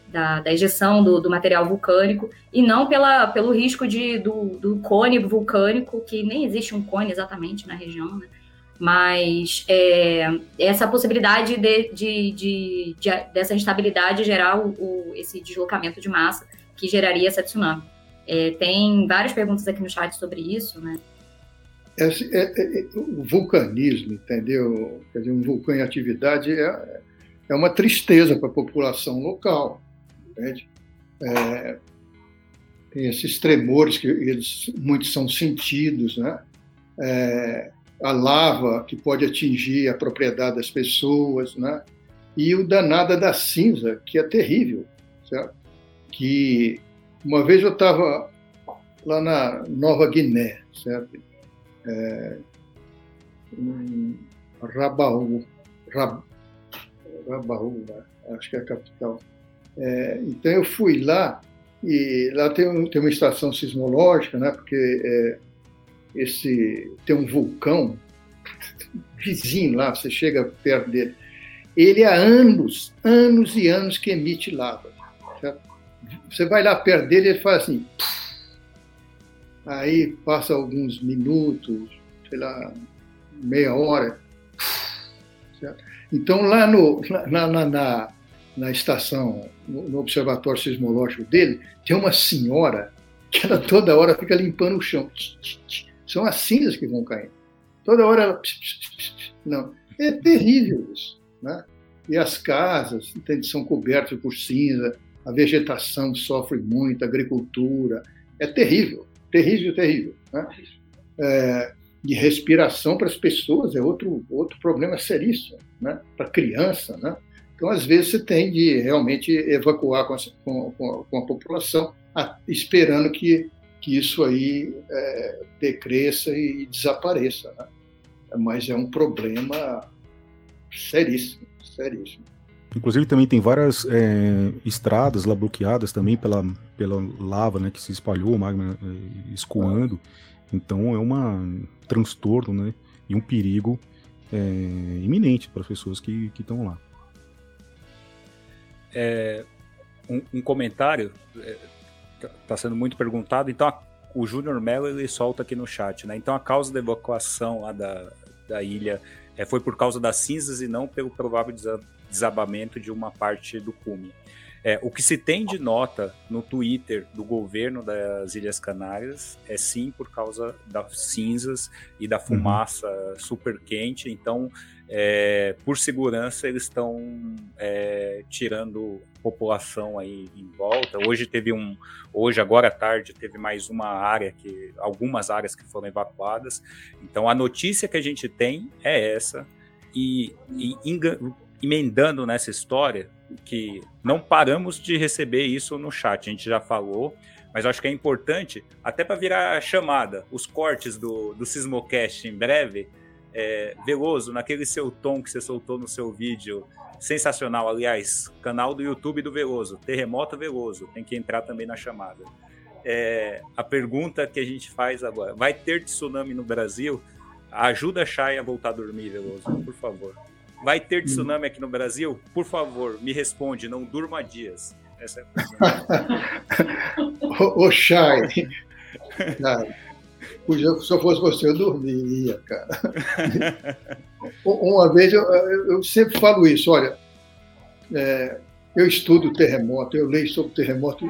da, da ejeção do, do, material vulcânico, e não pela, pelo risco de, do, do cone vulcânico, que nem existe um cone exatamente na região, né, mas é, essa possibilidade de, de, de, de, dessa instabilidade gerar o, o, esse deslocamento de massa que geraria essa tsunami. É, tem várias perguntas aqui no chat sobre isso, né? É, é, é, o vulcanismo, entendeu? Quer dizer, um vulcão em atividade é, é uma tristeza para a população local, entende? É, tem esses tremores que eles muitos são sentidos, né? É, a lava que pode atingir a propriedade das pessoas, né? E o danada da cinza, que é terrível, certo? Que uma vez eu estava lá na Nova Guiné, certo? É, em Rabaú, Rab, Rabaú, acho que é a capital. É, então eu fui lá e lá tem, um, tem uma estação sismológica, né? Porque é, esse tem um vulcão vizinho lá, você chega perto dele. Ele há anos, anos e anos que emite lava. Certo? Você vai lá perto dele, ele faz assim. Aí passa alguns minutos, sei lá, meia hora. Então lá no, na, na, na, na estação, no, no observatório sismológico dele, tem uma senhora que ela toda hora fica limpando o chão. São as cinzas que vão caindo. Toda hora ela. Não. É terrível isso. Né? E as casas são cobertas por cinza, a vegetação sofre muito, a agricultura. É terrível, terrível, terrível. Né? É, de respiração para as pessoas é outro, outro problema seríssimo, né? para a criança. Né? Então, às vezes, você tem de realmente evacuar com a, com, com a população, esperando que que isso aí é, decresça e desapareça. Né? Mas é um problema seríssimo, seríssimo. Inclusive também tem várias é, estradas lá bloqueadas também pela, pela lava né, que se espalhou, o magma é, escoando. Então é um transtorno né, e um perigo é, iminente para as pessoas que estão lá. É, um, um comentário é, está sendo muito perguntado. Então, a, o Júnior Mello ele solta aqui no chat, né? Então, a causa da evacuação lá da, da ilha foi por causa das cinzas e não pelo provável desabamento de uma parte do cume. É, o que se tem de nota no Twitter do governo das Ilhas Canárias é sim por causa das cinzas e da uhum. fumaça uhum. super quente. Então, é, por segurança, eles estão é, tirando população aí em volta. Hoje teve um, hoje agora à tarde teve mais uma área que, algumas áreas que foram evacuadas. Então, a notícia que a gente tem é essa e, e emendando nessa história que não paramos de receber isso no chat, a gente já falou, mas acho que é importante, até para virar chamada, os cortes do, do Sismocast em breve, É, Veloso, naquele seu tom que você soltou no seu vídeo, sensacional, aliás, canal do YouTube do Veloso, Terremoto Veloso, tem que entrar também na chamada. É, a pergunta que a gente faz agora, vai ter tsunami no Brasil? Ajuda a Chay a voltar a dormir, Veloso, por favor. Vai ter tsunami aqui no Brasil? Por favor, me responde, não durma dias. Essa é a pergunta. Ô, cara, se eu fosse você, eu dormiria, cara. Uma vez, eu, eu, sempre falo isso, olha, é, eu estudo terremoto, eu leio sobre terremoto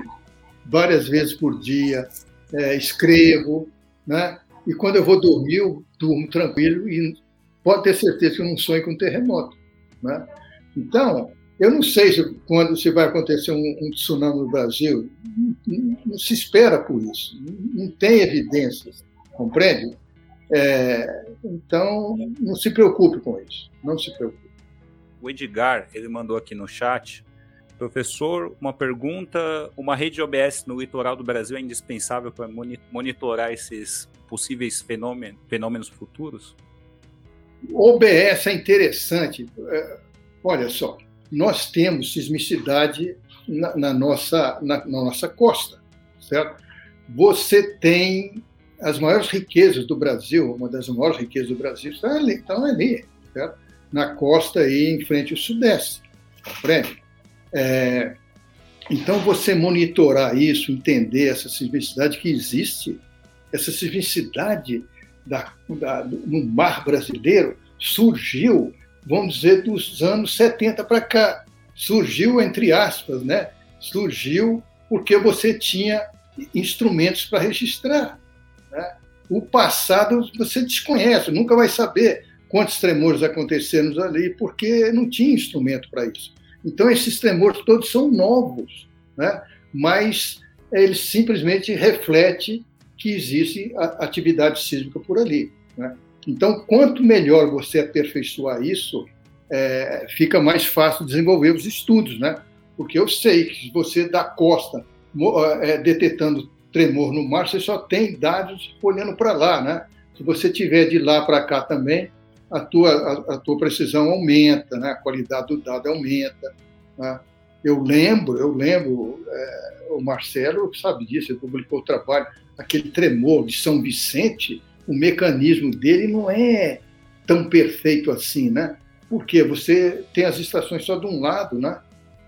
várias vezes por dia, é, escrevo, né? E quando eu vou dormir, eu durmo tranquilo e pode ter certeza que eu não sonho com terremoto, né? Então, eu não sei se, quando se vai acontecer um, um tsunami no Brasil, não, não, não, se espera por isso, não, não tem evidências, compreende? É, então, não se preocupe com isso, não se preocupe. O Edgar, ele mandou aqui no chat Professor, uma pergunta: uma rede OBS no litoral do Brasil é indispensável para monitorar esses possíveis fenômenos, fenômenos futuros? OBS é interessante. É, olha só, nós temos sismicidade na, na nossa, na, na, nossa costa, certo? Você tem as maiores riquezas do Brasil, uma das maiores riquezas do Brasil, estão ali, estão ali certo? na costa aí em frente ao sudeste, compreende? É, então, você monitorar isso, entender essa sismicidade que existe, essa sismicidade da, da, no mar brasileiro surgiu, vamos dizer, dos anos 70 para cá. Surgiu, entre aspas, né? surgiu porque você tinha instrumentos para registrar. Né? O passado você desconhece, nunca vai saber quantos tremores aconteceram ali, porque não tinha instrumento para isso. Então, esses tremores todos são novos, né? mas eles simplesmente refletem que existe atividade sísmica por ali. Né? Então, quanto melhor você aperfeiçoar isso, é, fica mais fácil desenvolver os estudos, né? Porque eu sei que se você da costa é, detectando tremor no mar, você só tem dados olhando para lá, né? Se você tiver de lá para cá também, a tua, a, a, tua precisão aumenta, né? a qualidade do dado aumenta. Né? Eu lembro, eu lembro, é, o Marcelo sabe disso, ele publicou o trabalho, aquele tremor de São Vicente, o mecanismo dele não é tão perfeito assim, né? Porque você tem as estações só de um lado, né?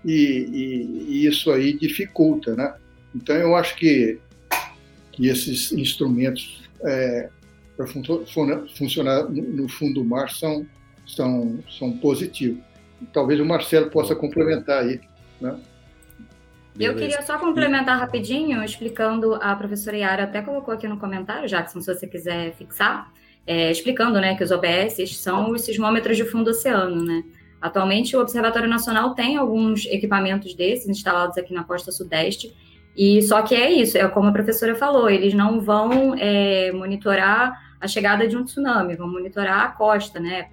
E, e, e isso aí dificulta, né? Então eu acho que, que esses instrumentos é, para funcionar no fundo do mar são, são, são positivos. Talvez o Marcelo possa complementar aí. Né? Eu queria só complementar rapidinho, explicando, a professora Yara até colocou aqui no comentário, Jackson, se você quiser fixar, é, explicando né, que os OBS são os sismômetros de fundo oceano. Né? Atualmente, o Observatório Nacional tem alguns equipamentos desses instalados aqui na costa sudeste, e só que é isso, é como a professora falou, eles não vão é, monitorar a chegada de um tsunami, vão monitorar a costa, né,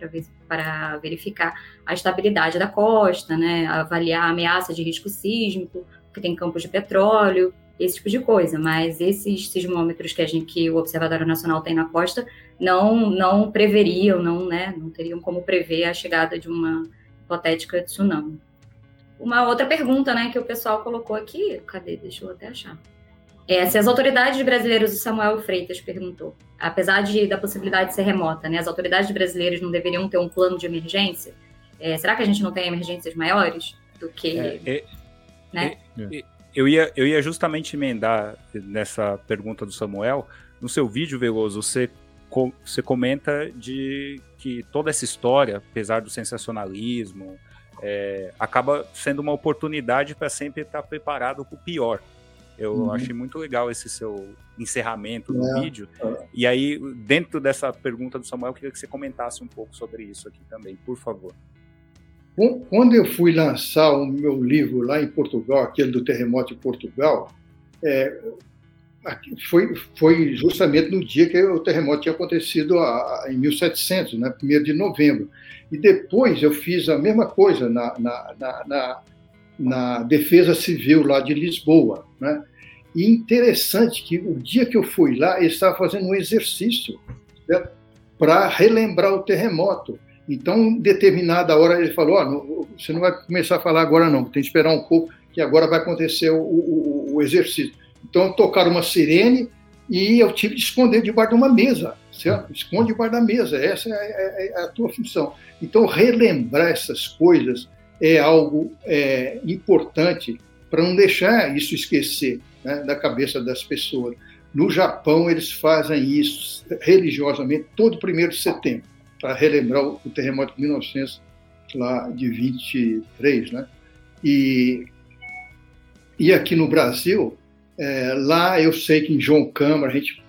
para verificar a estabilidade da costa, né, avaliar a ameaça de risco sísmico, que tem campos de petróleo, esse tipo de coisa. Mas esses sismômetros que a gente, que o Observatório Nacional tem na costa, não não preveriam, não, né, não teriam como prever a chegada de uma hipotética tsunami. Uma outra pergunta, né, que o pessoal colocou aqui, cadê? Deixa eu até achar. É, se as autoridades brasileiras, o Samuel Freitas perguntou, apesar de, da possibilidade de ser remota, né, as autoridades brasileiras não deveriam ter um plano de emergência? É, será que a gente não tem emergências maiores do que. É, é né? Eu, ia, eu ia justamente emendar nessa pergunta do Samuel. No seu vídeo, Veloso, você, você comenta de que toda essa história, apesar do sensacionalismo, é, acaba sendo uma oportunidade para sempre estar preparado para o pior. Eu uhum. achei muito legal esse seu encerramento do é. vídeo. É. E aí, dentro dessa pergunta do Samuel, eu queria que você comentasse um pouco sobre isso aqui também, por favor. Quando eu fui lançar o meu livro lá em Portugal, aquele do terremoto em Portugal, é, foi, foi justamente no dia que o terremoto tinha acontecido a, em 1700, né, 1 de novembro. E depois eu fiz a mesma coisa na, na, na, na, na Defesa Civil lá de Lisboa. Né? E interessante que o dia que eu fui lá, ele estava fazendo um exercício. Certo? para relembrar o terremoto. Então, determinada hora, ele falou: oh, você não vai começar a falar agora, não, tem que esperar um pouco, que agora vai acontecer o, o, o exercício. Então, tocaram uma sirene e eu tive de esconder debaixo de uma mesa, certo? Esconde debaixo da mesa, essa é, é, é a tua função. Então, relembrar essas coisas é algo é, importante para não deixar isso esquecer né, da cabeça das pessoas. No Japão, eles fazem isso religiosamente todo 1 de setembro, para relembrar o terremoto de 1923. Né? E, e aqui no Brasil, é, lá eu sei que em João Câmara a gente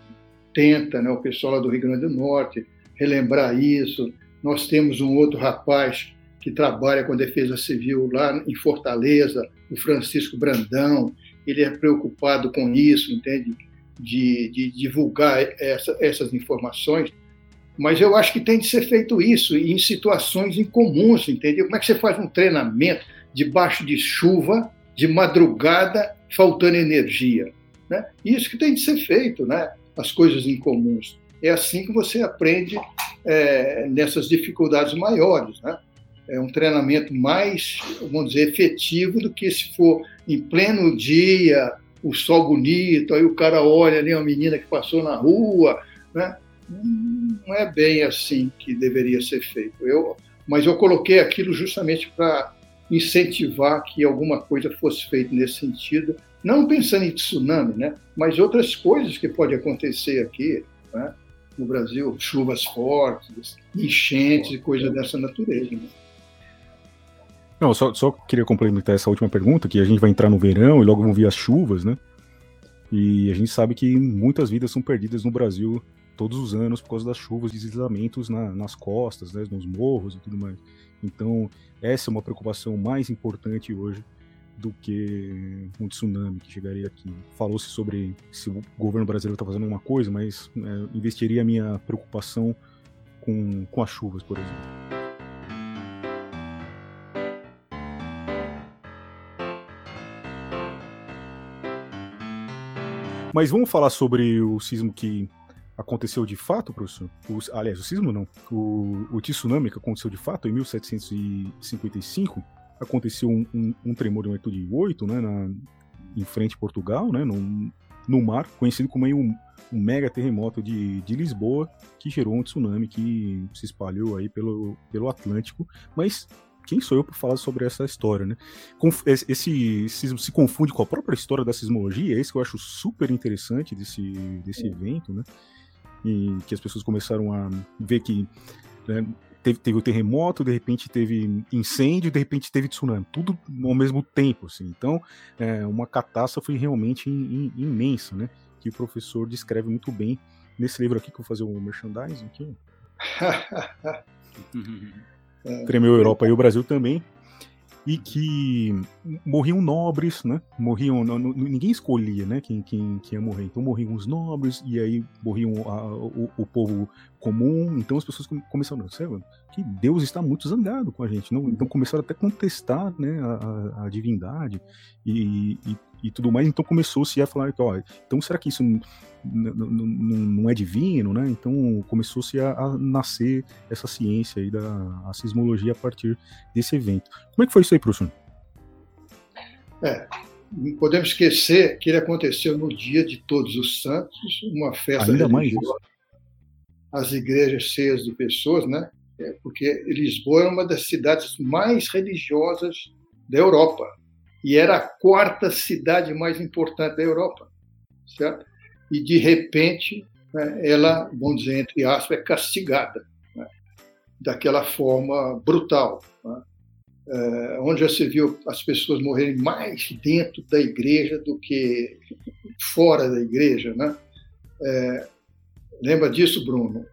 tenta, né, o pessoal lá do Rio Grande do Norte, relembrar isso. Nós temos um outro rapaz que trabalha com a defesa civil lá em Fortaleza, o Francisco Brandão. Ele é preocupado com isso, entende? De, de divulgar essa, essas informações. Mas eu acho que tem de ser feito isso em situações incomuns, entendeu? Como é que você faz um treinamento debaixo de chuva, de madrugada, faltando energia? Né? Isso que tem de ser feito, né? As coisas incomuns. É assim que você aprende é, nessas dificuldades maiores, né? é um treinamento mais, vamos dizer, efetivo do que se for em pleno dia, o sol bonito, aí o cara olha ali uma menina que passou na rua, né? Não é bem assim que deveria ser feito. Eu, mas eu coloquei aquilo justamente para incentivar que alguma coisa fosse feita nesse sentido, não pensando em tsunami, né? Mas outras coisas que podem acontecer aqui, né? no Brasil, chuvas fortes, enchentes e coisas dessa natureza. Né? Não, só, só queria complementar essa última pergunta, que a gente vai entrar no verão e logo vão vir as chuvas, né? E a gente sabe que muitas vidas são perdidas no Brasil todos os anos por causa das chuvas e deslizamentos na, nas costas, né, nos morros e tudo mais. Então, essa é uma preocupação mais importante hoje do que um tsunami que chegaria aqui. Falou-se sobre se o governo brasileiro está fazendo alguma coisa, mas é, investiria minha preocupação com, com as chuvas, por exemplo. Mas vamos falar sobre o sismo que aconteceu de fato, professor? O, aliás, o sismo não. O, o tsunami que aconteceu de fato em 1755 aconteceu um, um, um tremor de magnitude 8, né, na, em frente a Portugal, né, no, no mar, conhecido como um, um mega terremoto de, de Lisboa, que gerou um tsunami que se espalhou aí pelo, pelo Atlântico, mas quem sou eu para falar sobre essa história, né? Esse sismo se confunde com a própria história da sismologia, é isso que eu acho super interessante desse, desse evento, né? E que as pessoas começaram a ver que né, teve, teve o terremoto, de repente teve incêndio, de repente teve tsunami, tudo ao mesmo tempo, assim. Então, é uma catástrofe realmente in, in, imensa, né? Que o professor descreve muito bem nesse livro aqui que eu vou fazer o um merchandising aqui. Tremeu a Europa e o Brasil também, e que morriam nobres, né? Morriam, não, ninguém escolhia, né? Quem, quem, quem ia morrer. Então morriam os nobres e aí morriam a, o, o, povo comum. Então as pessoas começaram a dizer que Deus está muito zangado com a gente, não? Então começaram até a contestar, né? A, a, a divindade e, e, e, tudo mais. Então começou-se a falar ó, então será que isso não é divino, né? Então começou-se a, a, nascer essa ciência aí da sismologia a partir desse evento. Como é que foi isso aí, professor? É, não podemos esquecer que ele aconteceu no dia de Todos os Santos, uma festa Ainda mais isso. as igrejas cheias de pessoas, né? É, porque Lisboa é uma das cidades mais religiosas da Europa e era a quarta cidade mais importante da Europa, certo? E de repente né, ela, vamos dizer, entre aspas, é castigada né, daquela forma brutal. Né, é, onde já se viu as pessoas morrerem mais dentro da igreja do que fora da igreja. Né? É, lembra disso, Bruno?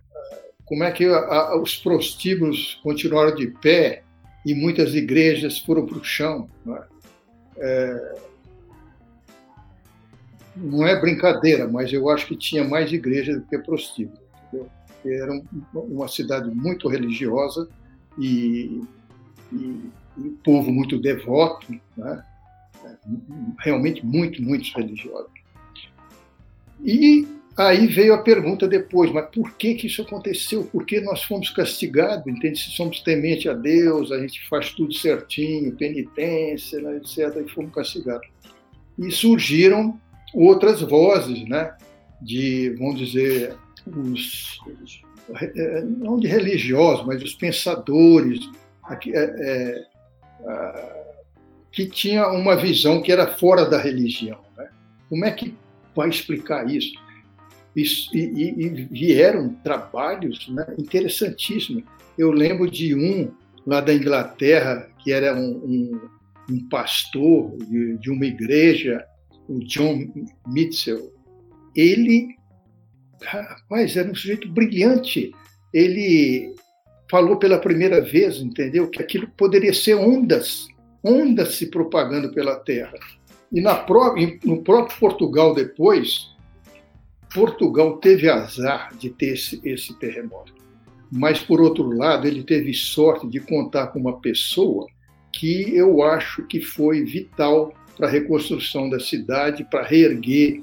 Como é que a, a, os prostíbulos continuaram de pé e muitas igrejas foram para o chão? Né? É, não é brincadeira, mas eu acho que tinha mais igreja do que prostíbulo. Entendeu? Era uma cidade muito religiosa e, e, um povo muito devoto, né? realmente muito, muito religioso. E Aí veio a pergunta depois, mas por que, que isso aconteceu? Por que nós fomos castigados? Entende? Se somos temente a Deus, a gente faz tudo certinho, penitência, né, etc., e fomos castigados. E surgiram outras vozes, né? De, vamos dizer, os, é, não de religiosos, mas os pensadores, é, é, que tinha uma visão que era fora da religião. Né? Como é que vai explicar isso? Isso, e, e, e, vieram trabalhos né, interessantíssimos. Eu lembro de um lá da Inglaterra, que era um, um, um pastor de, de, uma igreja, o John Mitchell. Ele, rapaz, era um sujeito brilhante. Ele falou pela primeira vez, entendeu, que aquilo poderia ser ondas, ondas se propagando pela Terra. E na, no próprio Portugal depois, Portugal teve azar de ter esse, esse terremoto. Mas, por outro lado, ele teve sorte de contar com uma pessoa que eu acho que foi vital para a reconstrução da cidade, para reerguer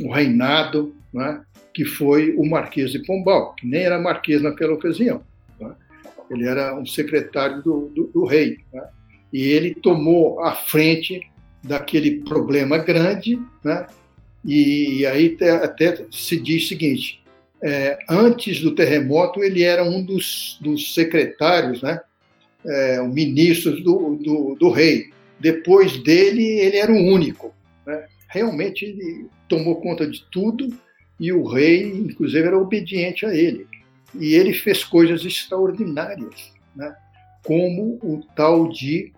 o reinado, né, que foi o Marquês de Pombal, que nem era marquês naquela ocasião. Né? Ele era um secretário do, do, do rei. Né? E ele tomou a frente daquele problema grande, né? E aí até se diz o seguinte: é, antes do terremoto, ele era um dos, dos secretários, né? É, ministros do, do, do, rei. Depois dele, ele era o único. Né? Realmente, ele tomou conta de tudo e o rei, inclusive, era obediente a ele. E ele fez coisas extraordinárias, né? como o tal de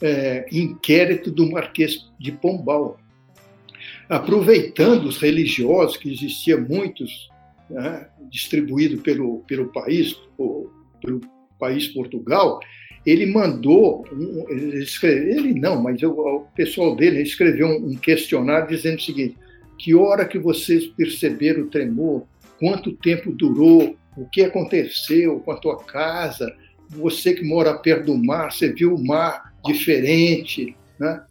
é, inquérito do Marquês de Pombal aproveitando os religiosos, que existia muitos, né, distribuído pelo, pelo país, pelo país Portugal, ele mandou, ele, escreve, ele não, mas eu, o pessoal dele escreveu um, um questionário dizendo o seguinte, que hora que vocês perceberam o tremor, quanto tempo durou, o que aconteceu com a tua casa, você que mora perto do mar, você viu o mar diferente, né?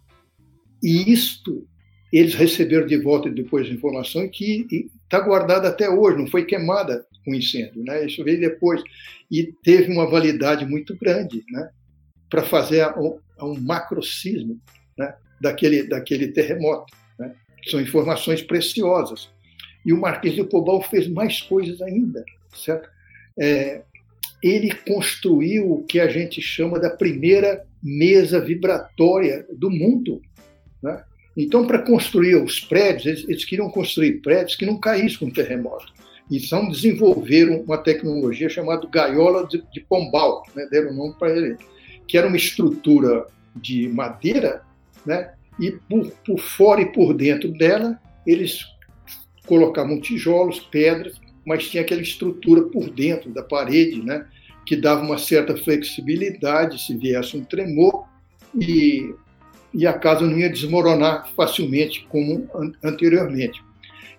E isto eles receberam de volta depois a informação que está guardada até hoje, não foi queimada com incêndio, né? Isso veio depois e teve uma validade muito grande, né? Para fazer um, um macrocismo, né? Daquele daquele terremoto, né? São informações preciosas. E o Marquês de Pombal fez mais coisas ainda, certo? É, ele construiu o que a gente chama da primeira mesa vibratória do mundo, né? Então, para construir os prédios, eles, eles, queriam construir prédios que não caíssem com terremoto. Então, desenvolveram uma tecnologia chamada gaiola de, de pombal, né? deram o nome para ele, que era uma estrutura de madeira, né? e por, por fora e por dentro dela, eles colocavam tijolos, pedras, mas tinha aquela estrutura por dentro da parede, né? que dava uma certa flexibilidade se viesse um tremor, e e a casa não ia desmoronar facilmente como anteriormente.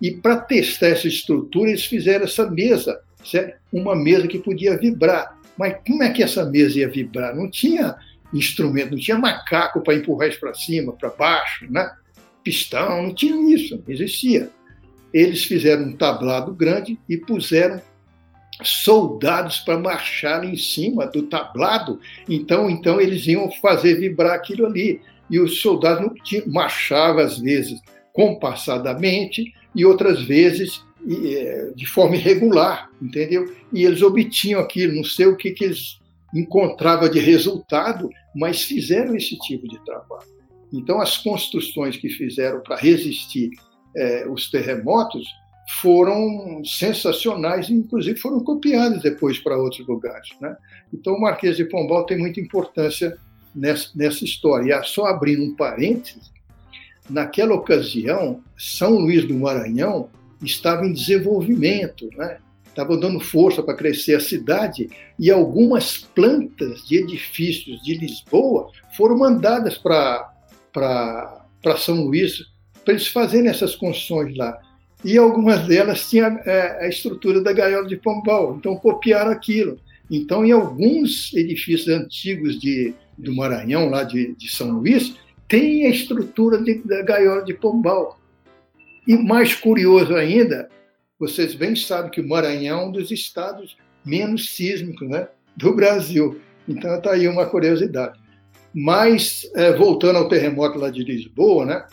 E para testar essa estrutura, eles fizeram essa mesa, certo? uma mesa que podia vibrar. Mas como é que essa mesa ia vibrar? Não tinha instrumento, não tinha macaco para empurrar isso para cima, para baixo, né? pistão, não tinha isso, não existia. Eles fizeram um tablado grande e puseram soldados para marchar em cima do tablado. Então, então eles iam fazer vibrar aquilo ali e os soldados marchavam, às vezes, compassadamente e outras vezes é, de forma irregular, entendeu? E eles obtinham aquilo, não sei o que, que eles encontravam de resultado, mas fizeram esse tipo de trabalho. Então, as construções que fizeram para resistir é, os terremotos foram sensacionais inclusive, foram copiadas depois para outros lugares. Né? Então, o Marquês de Pombal tem muita importância nessa, nessa história. E só abrindo um parênteses, naquela ocasião, São Luís do Maranhão estava em desenvolvimento, né? estava dando força para crescer a cidade e algumas plantas de edifícios de Lisboa foram mandadas para São Luís para eles fazerem essas construções lá. E algumas delas tinham é, a estrutura da gaiola de Pombal, então copiaram aquilo. Então, em alguns edifícios antigos de, do Maranhão, lá de, de São Luís, tem a estrutura de, da gaiola de Pombal. E mais curioso ainda, vocês bem sabem que o Maranhão é um dos estados menos sísmicos né, do Brasil. Então está aí uma curiosidade. Mas, é, voltando ao terremoto lá de Lisboa, né,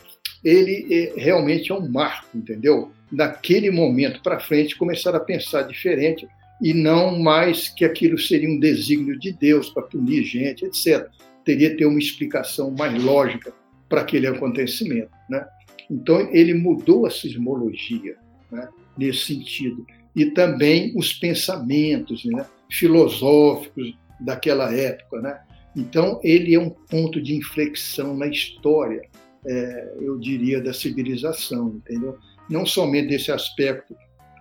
ele é, realmente é um marco, entendeu? Daquele momento para frente, começaram a pensar diferente e não mais que aquilo seria um desígnio de Deus para punir gente, etc. Teria que ter uma explicação mais lógica para aquele acontecimento. Né? Então, ele mudou a sismologia né, nesse sentido. E também os pensamentos né, filosóficos daquela época. Né? Então, ele é um ponto de inflexão na história, é, eu diria, da civilização, entendeu? Não somente desse aspecto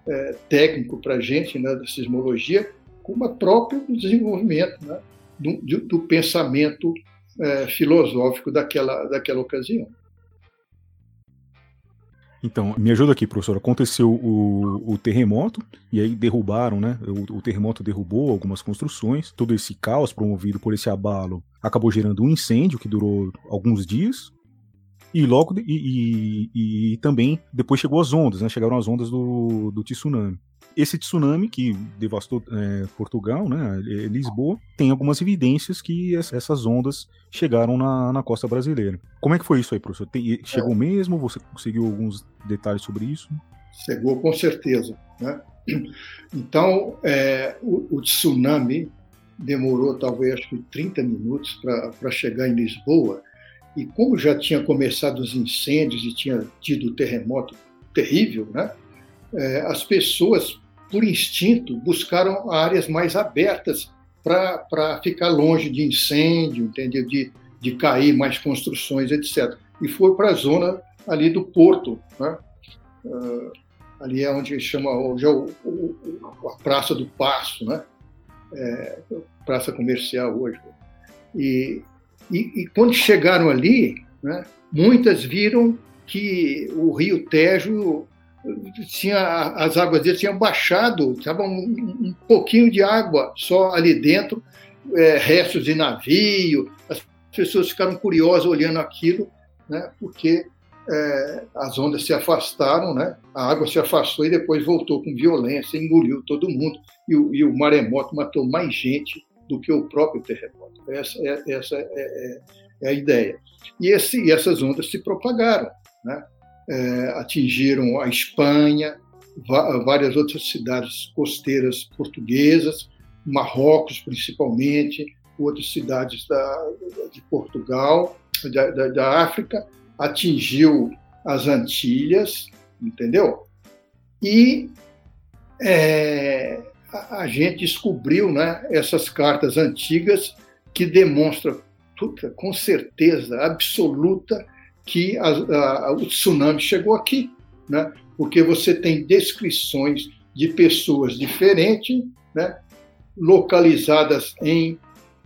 é, técnico para a gente, né, da sismologia, como próprio desenvolvimento né, do, do pensamento é, filosófico daquela, daquela ocasião. Então, me ajuda aqui, professor. Aconteceu o, o terremoto, e aí derrubaram, né? O, o, terremoto derrubou algumas construções. Todo esse caos promovido por esse abalo acabou gerando um incêndio que durou alguns dias. E logo e, e, e também depois chegou as ondas, né? Chegaram as ondas do, do tsunami esse tsunami que devastou é, Portugal, né, é, Lisboa, tem algumas evidências que essas ondas chegaram na, na costa brasileira. Como é que foi isso aí, professor? Tem, chegou é. mesmo? Você conseguiu alguns detalhes sobre isso? Chegou com certeza. Né? Então, é, o, o, tsunami demorou talvez acho que 30 minutos para chegar em Lisboa. E como já tinha começado os incêndios e tinha tido o terremoto terrível, né? É, as pessoas por instinto, buscaram áreas mais abertas para ficar longe de incêndio, entendeu? De, de cair mais construções, etc. E foi para a zona ali do porto, né? Uh, ali é onde chama hoje é o, o, a Praça do Passo, né? É, praça comercial hoje. E, e, e, quando chegaram ali, né, muitas viram que o Rio Tejo tinha as águas dele tinham baixado, estava um, um, pouquinho de água só ali dentro, é, restos de navio. As pessoas ficaram curiosas olhando aquilo, né, porque é, as ondas se afastaram, né, a água se afastou e depois voltou com violência, engoliu todo mundo e e o maremoto matou mais gente do que o próprio terremoto. Essa é, essa é, é, é a ideia. E, esse, essas ondas se propagaram, né? é, atingiram a Espanha, várias outras cidades costeiras portuguesas, Marrocos principalmente, outras cidades da, de Portugal, da, da, da África, atingiu as Antilhas, entendeu? E é, a, gente descobriu né, essas cartas antigas que demonstram com certeza absoluta que a, a, o tsunami chegou aqui, né? porque você tem descrições de pessoas diferentes, né? localizadas em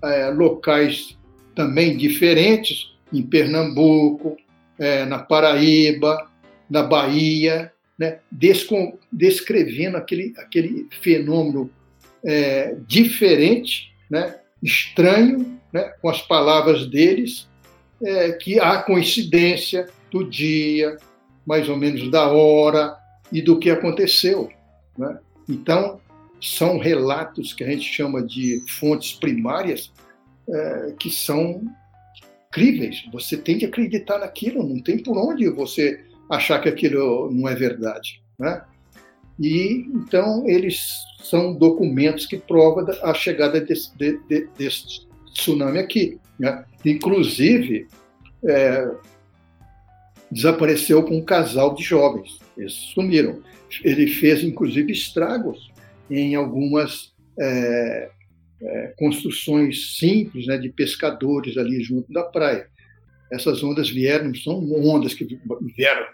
é, locais também diferentes, em Pernambuco, é, na Paraíba, na Bahia, né? Descom, descrevendo aquele, aquele fenômeno é, diferente, né? estranho, né? com as palavras deles, é, que há coincidência do dia, mais ou menos da hora e do que aconteceu. Né? Então, são relatos que a gente chama de fontes primárias é, que são críveis. Você tem que acreditar naquilo, não tem por onde você achar que aquilo não é verdade. Né? E então eles são documentos que provam a chegada desse, de, de, desse tsunami aqui. Né? Inclusive, é, desapareceu com um casal de jovens. Eles sumiram. Ele fez, inclusive, estragos em algumas é, é, construções simples né, de pescadores ali junto da praia. Essas ondas vieram, são ondas que vieram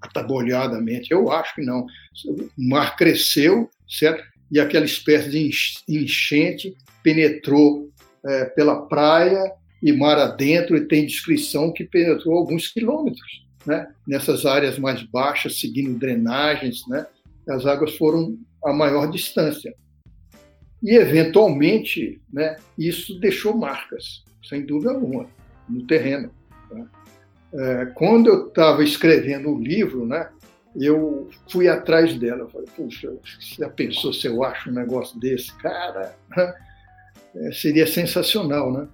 atabolhadamente, eu acho que não. O mar cresceu, certo? E aquela espécie de enchente penetrou é, pela praia e mar adentro, e tem descrição que penetrou alguns quilômetros, né? nessas áreas mais baixas, seguindo drenagens, né? as águas foram a maior distância. E, eventualmente, né, isso deixou marcas, sem dúvida alguma, no terreno. Né? É, quando eu estava escrevendo o livro, né, eu fui atrás dela. Falei, puxa, já pensou se eu acho um negócio desse? Cara, é, seria sensacional, né?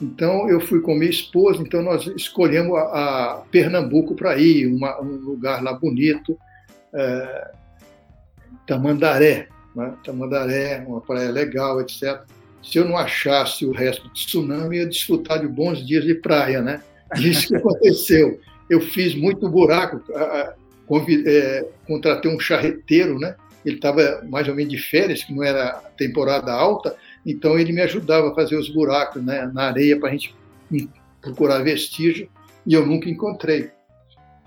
Então eu fui com minha esposa, então nós escolhemos a, a Pernambuco para ir, uma, um lugar lá bonito, é, Tamandaré, né? Tamandaré, uma praia legal, etc. Se eu não achasse o resto do tsunami, eu ia desfrutar de bons dias de praia, né? Isso que aconteceu. Eu fiz muito buraco, é, contratei um charreteiro, né? Ele estava mais ou menos de férias, que não era temporada alta, então ele me ajudava a fazer os buracos né, na areia para a gente procurar vestígio, e eu nunca encontrei.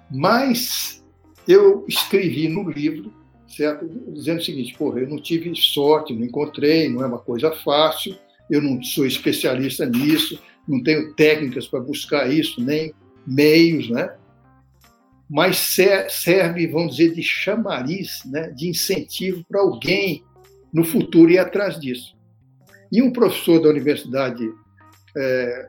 Mas eu escrevi no livro, certo? Dizendo o seguinte: porra, eu não tive sorte, não encontrei, não é uma coisa fácil, eu não sou especialista nisso, não tenho técnicas para buscar isso, nem meios, né? Mas serve, vamos dizer, de chamariz, né? de incentivo para alguém no futuro ir atrás disso. E um professor da Universidade é,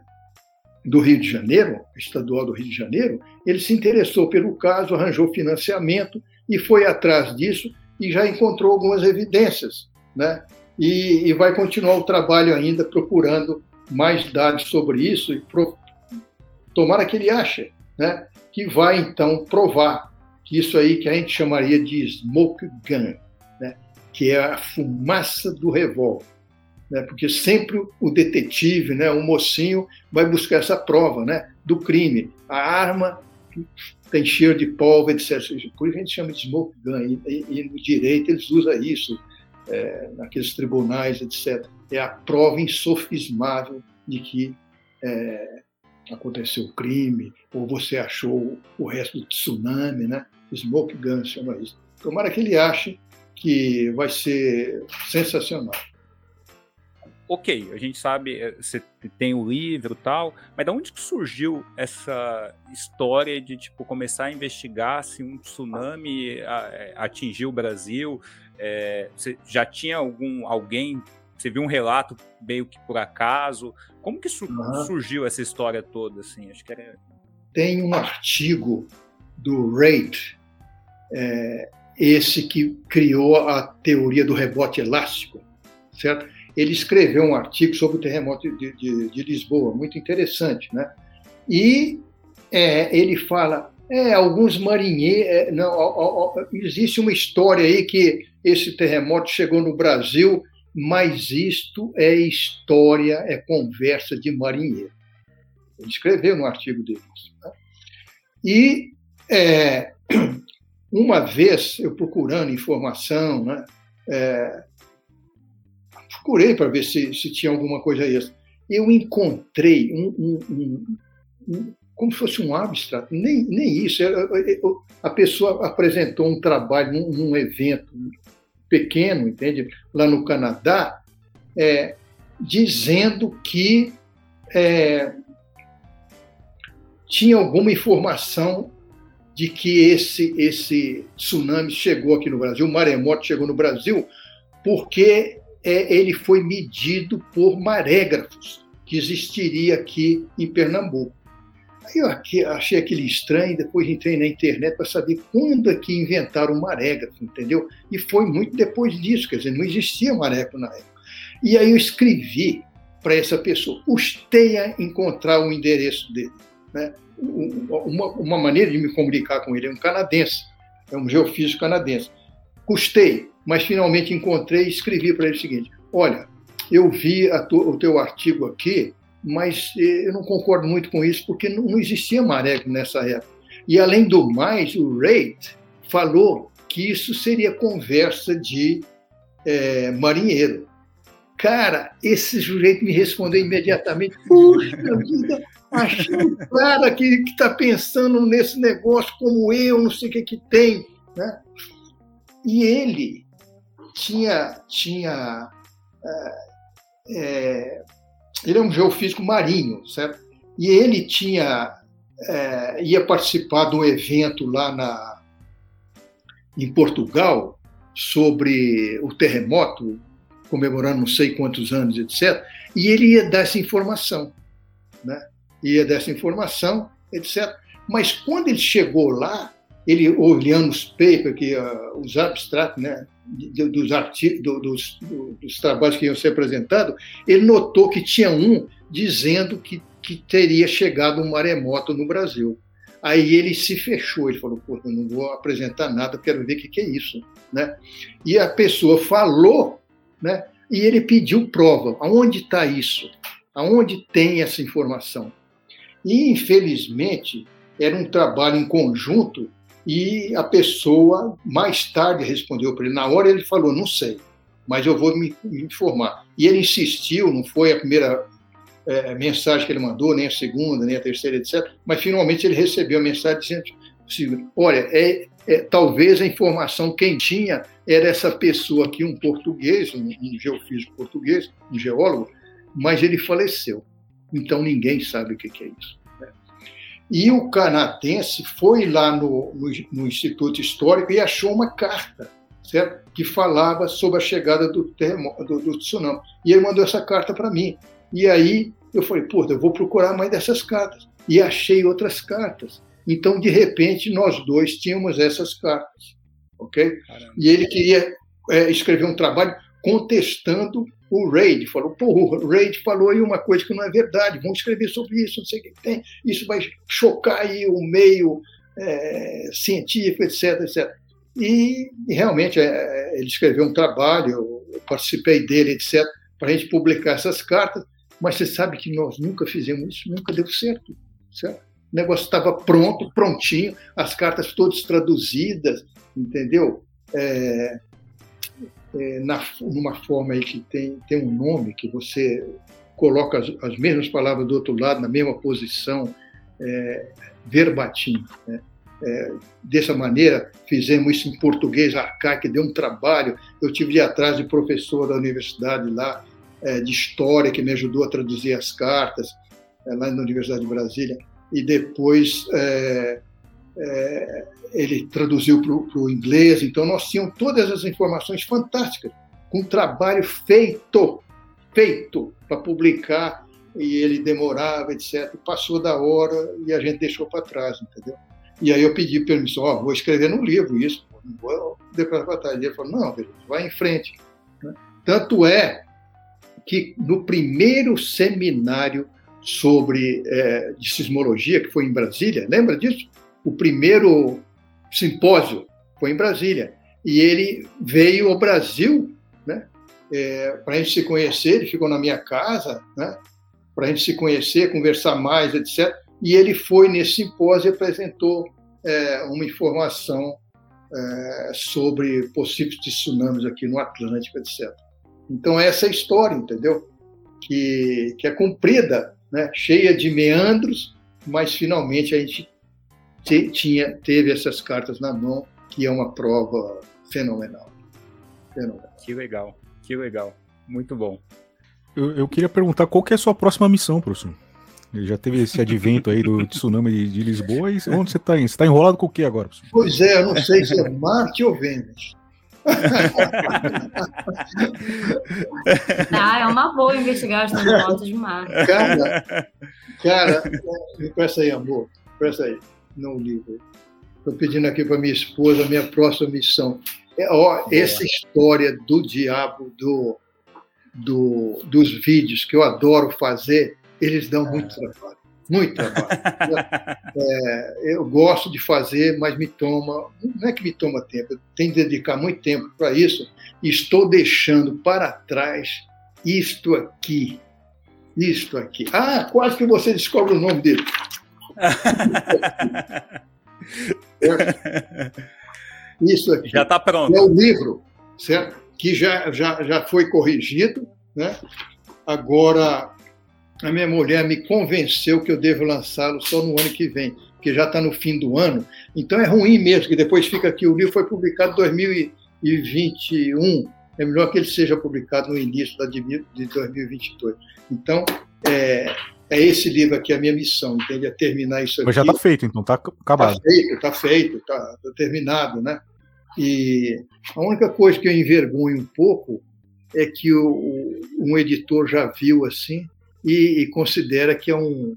do Rio de Janeiro, estadual do Rio de Janeiro, ele se interessou pelo caso, arranjou financiamento e foi atrás disso e já encontrou algumas evidências, né? E, e vai continuar o trabalho ainda procurando mais dados sobre isso e pro, tomara que ele ache, né? Que vai então provar que isso aí que a gente chamaria de smoke gun, né? Que é a fumaça do revólver né? porque sempre o detetive, né, o mocinho, vai buscar essa prova né, do crime. A arma tem cheiro de pólvora, etc. Por isso a gente chama de smoke gun, e, e no direito eles usam isso, é, naqueles tribunais, etc. É a prova insofismável de que é, aconteceu o crime, ou você achou o resto do tsunami, né? Smoke gun chama isso. Tomara que ele ache que vai ser sensacional ok, a gente sabe, eh, você tem o livro e tal, mas da onde que surgiu essa história de tipo começar a investigar se um tsunami eh, atingiu o Brasil? É, você já tinha algum alguém? Você viu um relato meio que por acaso? Como que uhum. surgiu essa história toda? Assim, acho que era... Tem um artigo do Reid, é, esse que criou a teoria do rebote elástico, certo? Ele escreveu um artigo sobre o terremoto de, de, de Lisboa, muito interessante, né? E é, ele fala, é, alguns marinheiros, é, não, ó, ó, existe uma história aí que esse terremoto chegou no Brasil, mas isto é história, é conversa de marinheiro. Ele escreveu no artigo dele. Né? E é, uma vez eu procurando informação, né, é, procurei para ver se, se tinha alguma coisa extra. Eu encontrei um, um, um, um como se fosse um abstrato, nem, nem isso. A pessoa apresentou um trabalho num, num evento pequeno, entende? Lá no Canadá, é, dizendo que é, tinha alguma informação de que esse, esse tsunami chegou aqui no Brasil, o maremoto chegou no Brasil, porque é, ele foi medido por marégrafos que existiria aqui em Pernambuco. Aí eu achei aquele estranho, depois entrei na internet para saber quando é que inventaram o marégrafo, entendeu? E foi muito depois disso, quer dizer, não existia marégrafo na época. E aí eu escrevi para essa pessoa, custei a encontrar o endereço dele. Né? Uma, uma maneira de me comunicar com ele é um canadense, é um geofísico canadense. Custei, mas finalmente encontrei e escrevi para ele o seguinte: olha, eu vi o teu artigo aqui, mas eh, eu não concordo muito com isso porque não, não existia maré nessa época. E além do mais, o Reid falou que isso seria conversa de é, marinheiro. Cara, esse sujeito me respondeu imediatamente: Puxa vida, achei um cara que está pensando nesse negócio como eu, não sei o que, que tem. Né? E ele tinha. tinha é, é, ele é um geofísico marinho, certo? E ele tinha é, ia participar de um evento lá na, em Portugal sobre o terremoto, comemorando não sei quantos anos, etc. E ele ia dar essa informação, né? Ia dar essa informação, etc. Mas quando ele chegou lá, ele olhando os papers, que, uh, os abstratos, né, dos, artigos, do, dos, do, dos trabalhos que iam ser apresentados, ele notou que tinha um dizendo que, que teria chegado um maremoto no Brasil. Aí ele se fechou, ele falou, pô, não vou apresentar nada, quero ver o que, que é isso. Né? E a pessoa falou, né? e ele pediu prova. Aonde está isso? Aonde tem essa informação? E, infelizmente, era um trabalho em conjunto e a pessoa mais tarde respondeu para ele. Na hora ele falou, não sei, mas eu vou me, me informar. E ele insistiu, não foi a primeira é, mensagem que ele mandou, nem a segunda, nem a terceira, etc. Mas finalmente ele recebeu a mensagem dizendo: olha, é, é, talvez a informação quem tinha era essa pessoa aqui, um português, um, um geofísico português, um geólogo, mas ele faleceu. Então ninguém sabe o que é isso. E o canadense foi lá no, no, no, Instituto Histórico e achou uma carta, certo? Que falava sobre a chegada do, termo, do, do tsunami. E ele mandou essa carta para mim. E aí eu falei, pô, eu vou procurar mais dessas cartas. E achei outras cartas. Então, de repente, nós dois tínhamos essas cartas, ok? Caramba. E ele queria é, escrever um trabalho contestando o Reid. Falou, pô, o Reid falou aí uma coisa que não é verdade, vamos escrever sobre isso, não sei o que tem. Isso vai chocar aí o meio é, científico, etc, etc. E, e realmente, é, ele escreveu um trabalho, eu participei dele, etc, para a gente publicar essas cartas, mas você sabe que nós nunca fizemos isso, nunca deu certo, certo? O negócio estava pronto, prontinho, as cartas todas traduzidas, entendeu? É, é, na, numa forma aí que tem, tem um nome, que você coloca as, as mesmas palavras do outro lado, na mesma posição, é, verbatim. Né? É, dessa maneira, fizemos isso em português arcaico, deu um trabalho. Eu tive de atrás de professor da universidade lá, é, de história que me ajudou a traduzir as cartas é, lá na Universidade de Brasília e depois é, ele traduziu para o inglês. Então nós tínhamos todas as informações fantásticas, com trabalho feito, feito para publicar e ele demorava, etc. Passou da hora e a gente deixou para trás, entendeu? E aí eu pedi permissão, oh, vou escrever no livro isso, não vou deixar para trás. E ele falou, não, vai em frente. Né? Tanto é que no primeiro seminário sobre é, de sismologia, que foi em Brasília, lembra disso? O primeiro simpósio foi em Brasília. E ele veio ao Brasil né, é, para a gente se conhecer, ele ficou na minha casa, né, para a gente se conhecer, conversar mais, etc. E ele foi nesse simpósio e apresentou é, uma informação é, sobre possíveis tsunamis aqui no Atlântico, etc. Então, essa é a história, entendeu? Que, que é comprida, né? cheia de meandros, mas finalmente a gente te, tinha, teve essas cartas na mão, que é uma prova fenomenal. fenomenal. Que legal, que legal. Muito bom. Eu, eu queria perguntar qual que é a sua próxima missão, professor? Já teve esse advento aí do tsunami de, de Lisboa e onde você está indo? Você está enrolado com o que agora? Professor? Pois é, eu não sei se é Marte ou Vênus. ah, é uma boa investigar os terremotos de mar. Cara, cara, presta aí, amor, presta aí, não livro. Estou pedindo aqui para minha esposa a minha próxima missão. É, ó, essa história do diabo do, do, dos vídeos que eu adoro fazer, eles dão muito trabalho muito trabalho. é, eu gosto de fazer, mas me toma, não é que me toma tempo, eu tenho que dedicar muito tempo para isso e estou deixando para trás isto aqui. Isto aqui. Ah, quase que você descobre o nome dele. Isso aqui. Já está pronto. É o livro, certo? Que já, já, já foi corrigido, né? Agora a minha mulher me convenceu que eu devo lançá-lo só no ano que vem, porque já está no fim do ano. Então é ruim mesmo, que depois fica aqui. O livro foi publicado em 2021. É melhor que ele seja publicado no início de 2022. Então, é, é esse livro aqui a minha missão, entende? É terminar isso aqui. Mas já está feito, então está acabado. Está feito, está feito, está tá terminado, né? E a única coisa que eu envergonho um pouco é que o, um editor já viu assim e, e considera que é um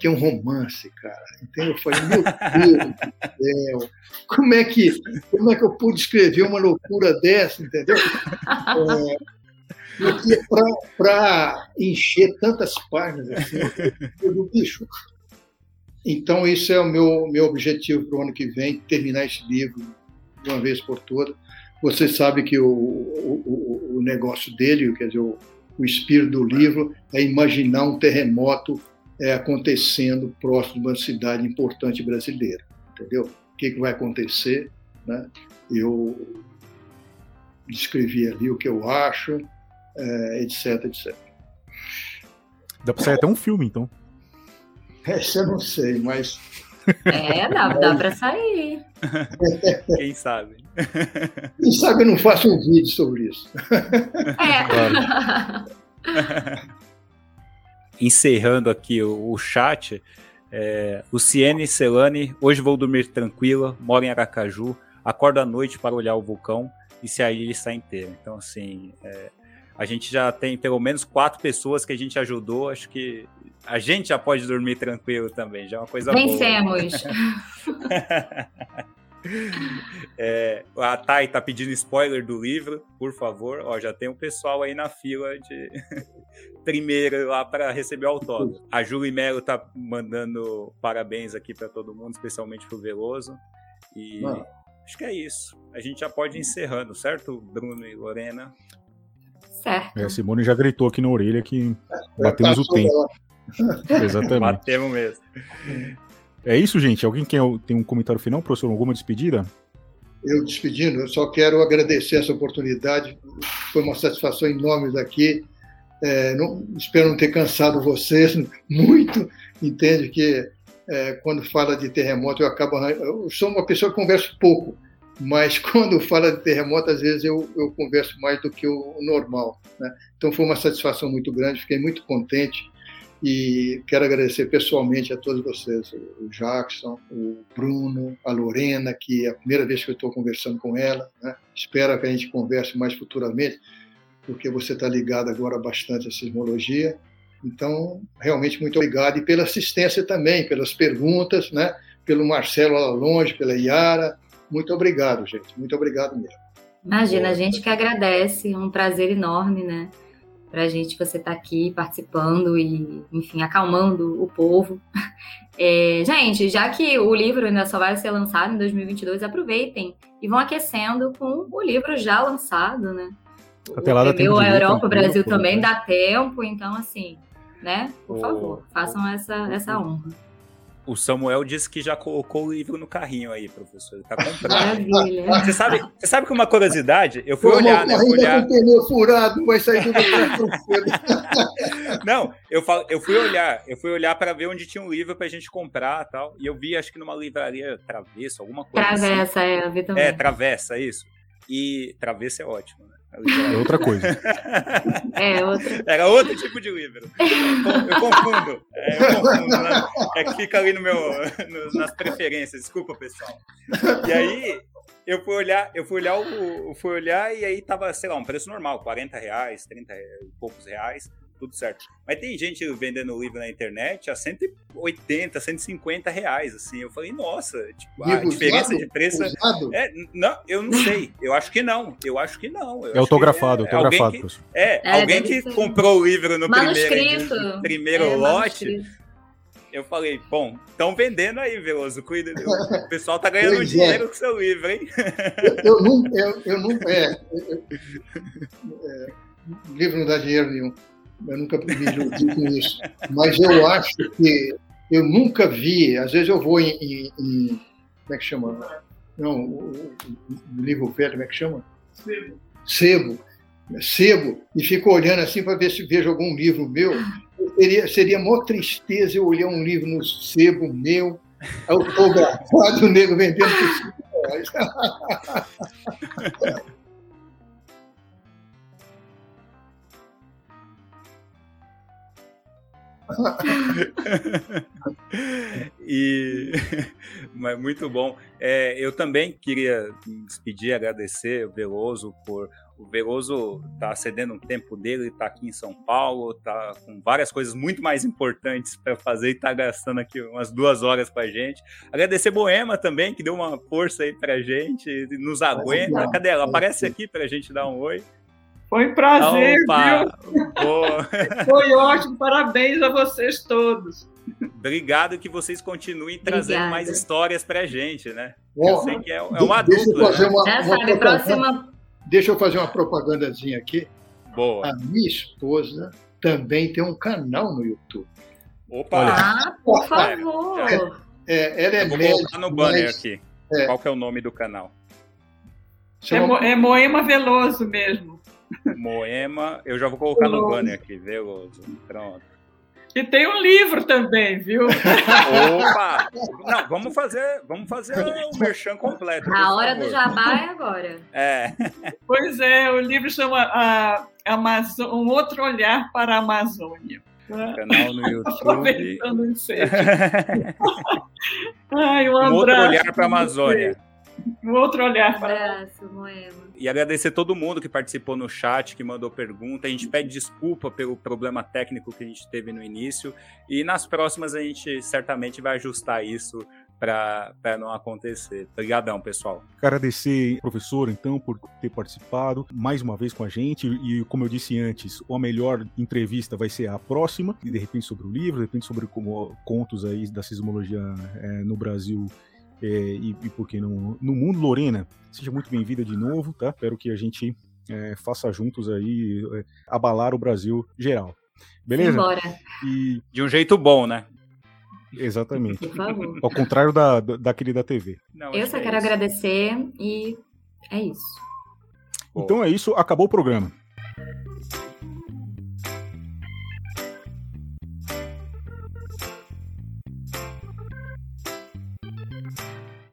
que é um romance, cara. Então eu falei, meu Deus do céu, como é que, como é que eu pude escrever uma loucura dessa, entendeu? É, para encher tantas páginas assim, do bicho. Então, isso é o meu, meu objetivo para o ano que vem, terminar esse livro de uma vez por todas. Você sabe que o, o, o negócio dele, quer dizer, o, o espírito do livro, é imaginar um terremoto é, acontecendo próximo de uma cidade importante brasileira. Entendeu? O que, que vai acontecer? Né? Eu descrevi ali o que eu acho, é, etc, etc. Dá para sair até um filme, então. Essa eu não sei, mas. É, dá, dá para sair. Quem sabe? Quem sabe eu não faço um vídeo sobre isso. É. Encerrando aqui o, o chat, é, o Ciene Celane, hoje vou dormir tranquila, moro em Aracaju, acordo à noite para olhar o vulcão e se a ilha está inteira. Então, assim, é, a gente já tem pelo menos quatro pessoas que a gente ajudou, acho que a gente já pode dormir tranquilo também, já é uma coisa Vencemos. boa. é, a Thay tá pedindo spoiler do livro, por favor. Ó, já tem um pessoal aí na fila de primeiro lá para receber o autógrafo. A Julie Melo tá mandando parabéns aqui para todo mundo, especialmente pro Veloso. E acho que é isso. A gente já pode ir encerrando, certo, Bruno e Lorena? Certo. É, a Simone já gritou aqui na orelha que batemos o tempo. Exatamente. Batemos mesmo. É isso, gente. Alguém quer, tem um comentário final, professor? Alguma despedida? Eu despedindo, eu só quero agradecer essa oportunidade. Foi uma satisfação enorme daqui. É, não, espero não ter cansado vocês muito. Entende que é, quando fala de terremoto eu acabo. Eu sou uma pessoa que conversa pouco, mas quando fala de terremoto às vezes eu, eu converso mais do que o normal. Né? Então foi uma satisfação muito grande. Fiquei muito contente e quero agradecer pessoalmente a todos vocês, o Jackson, o Bruno, a Lorena, que é a primeira vez que eu estou conversando com ela. Né? Espero que a gente converse mais futuramente, porque você está ligado agora bastante à sismologia. Então, realmente muito obrigado e pela assistência também, pelas perguntas, né? pelo Marcelo lá longe, pela Yara. Muito obrigado, gente. Muito obrigado mesmo. Imagina, a gente que agradece, é um prazer enorme, né? para a gente você estar tá aqui participando e, enfim, acalmando o povo. É, gente, já que o livro ainda só vai ser lançado em 2022, aproveitem e vão aquecendo com o livro já lançado, né? Até lá dá tempo. A Europa, o Brasil também dá tempo, então, assim, né? Por favor, façam essa, essa honra. O Samuel disse que já colocou o livro no carrinho aí, professor. Ele tá comprando. Maravilha. Você sabe, você sabe que uma curiosidade? Eu fui olhar, né? Eu fui olhar. Com pneu furado, vai sair do Não, eu, falo, eu fui olhar, eu fui olhar para ver onde tinha um livro pra gente comprar tal. E eu vi, acho que numa livraria Travesso, alguma coisa. Travessa, assim. é, eu vi também. É, Travessa, isso. E Travessa é ótimo, né? É outra coisa. É, outra. Era outro tipo de livro. Eu confundo. É, eu confundo. Né? É que fica ali no meu, no, nas preferências. Desculpa, pessoal. E aí, eu fui olhar, eu fui olhar o, fui olhar e aí tava, sei lá, um preço normal, 40 reais, 30 e poucos reais tudo certo. Mas tem gente vendendo livro na internet a 180, 150 reais, assim. Eu falei, nossa, tipo, a diferença de preço. É, não, eu não sei. Eu acho que não. Eu acho que não. Eu é autografado, é, autografado. Alguém que, é, é, alguém que ser. comprou o livro no manuscrito. primeiro, primeiro é, lote. Eu falei, bom, estão vendendo aí, Veloso, cuida. O pessoal tá ganhando pois dinheiro é. com seu livro, hein? Eu, eu não. Eu, eu não é, é, livro não dá dinheiro nenhum. Eu nunca me iludi com isso. Mas eu acho que eu nunca vi, às vezes eu vou em, em, em como é que chama? Não, o, o livro velho, como é que chama? Sebo. Sebo. Sebo, e fico olhando assim para ver se vejo algum livro meu. Seria, seria maior tristeza eu olhar um livro no sebo meu, autografado, o nego vendendo por 5 reais. e mas muito bom. É, eu também queria despedir, agradecer o Veloso por O Veloso tá cedendo um tempo dele, tá aqui em São Paulo, tá com várias coisas muito mais importantes para fazer e tá gastando aqui umas duas horas com a gente. Agradecer Boema também, que deu uma força aí pra gente, nos aguenta. Cadê ela? Aparece aqui pra gente dar um oi. Foi um prazer, Opa, viu? Foi ótimo, parabéns a vocês todos. Obrigado que vocês continuem trazendo Obrigada. mais histórias pra gente, né? Bom, eu sei que é, é uma dupla. Né? Uma, uma próxima... Deixa eu fazer uma propagandazinha aqui. Boa. A minha esposa também tem um canal no YouTube. Opa! Ah, por favor! É, é, ela é Vou médica, no banner mas, aqui. É, Qual que é o nome do canal? É, Mo é Moema Veloso mesmo. Moema, eu já vou colocar no banner aqui, Veloso. Pronto. E tem um livro também, viu? Opa! Não, vamos fazer, vamos fazer o merchan completo. A hora favor. do jabá é agora. É. Pois é, o livro chama a Amazon, Um Outro Olhar para a Amazônia. Canal no YouTube. Aproveitando o Ai, um, um outro olhar para a Amazônia. Um outro olhar para. Um abraço, Moema e agradecer todo mundo que participou no chat, que mandou pergunta. A gente pede desculpa pelo problema técnico que a gente teve no início e nas próximas a gente certamente vai ajustar isso para não acontecer. Obrigadão, pessoal. Agradecer, professor, então, por ter participado mais uma vez com a gente. E, como eu disse antes, a melhor entrevista vai ser a próxima, de repente sobre o livro, de repente sobre como, contos aí da sismologia é, no Brasil é, e, e por que não no mundo. Lorena, seja muito bem-vinda de novo, tá? Espero que a gente é, faça juntos aí é, abalar o Brasil geral. Beleza? E... De um jeito bom, né? Exatamente. Por favor. Ao contrário da, da querida TV. Não, Eu só é quero isso. agradecer e é isso. Então é isso, acabou o programa.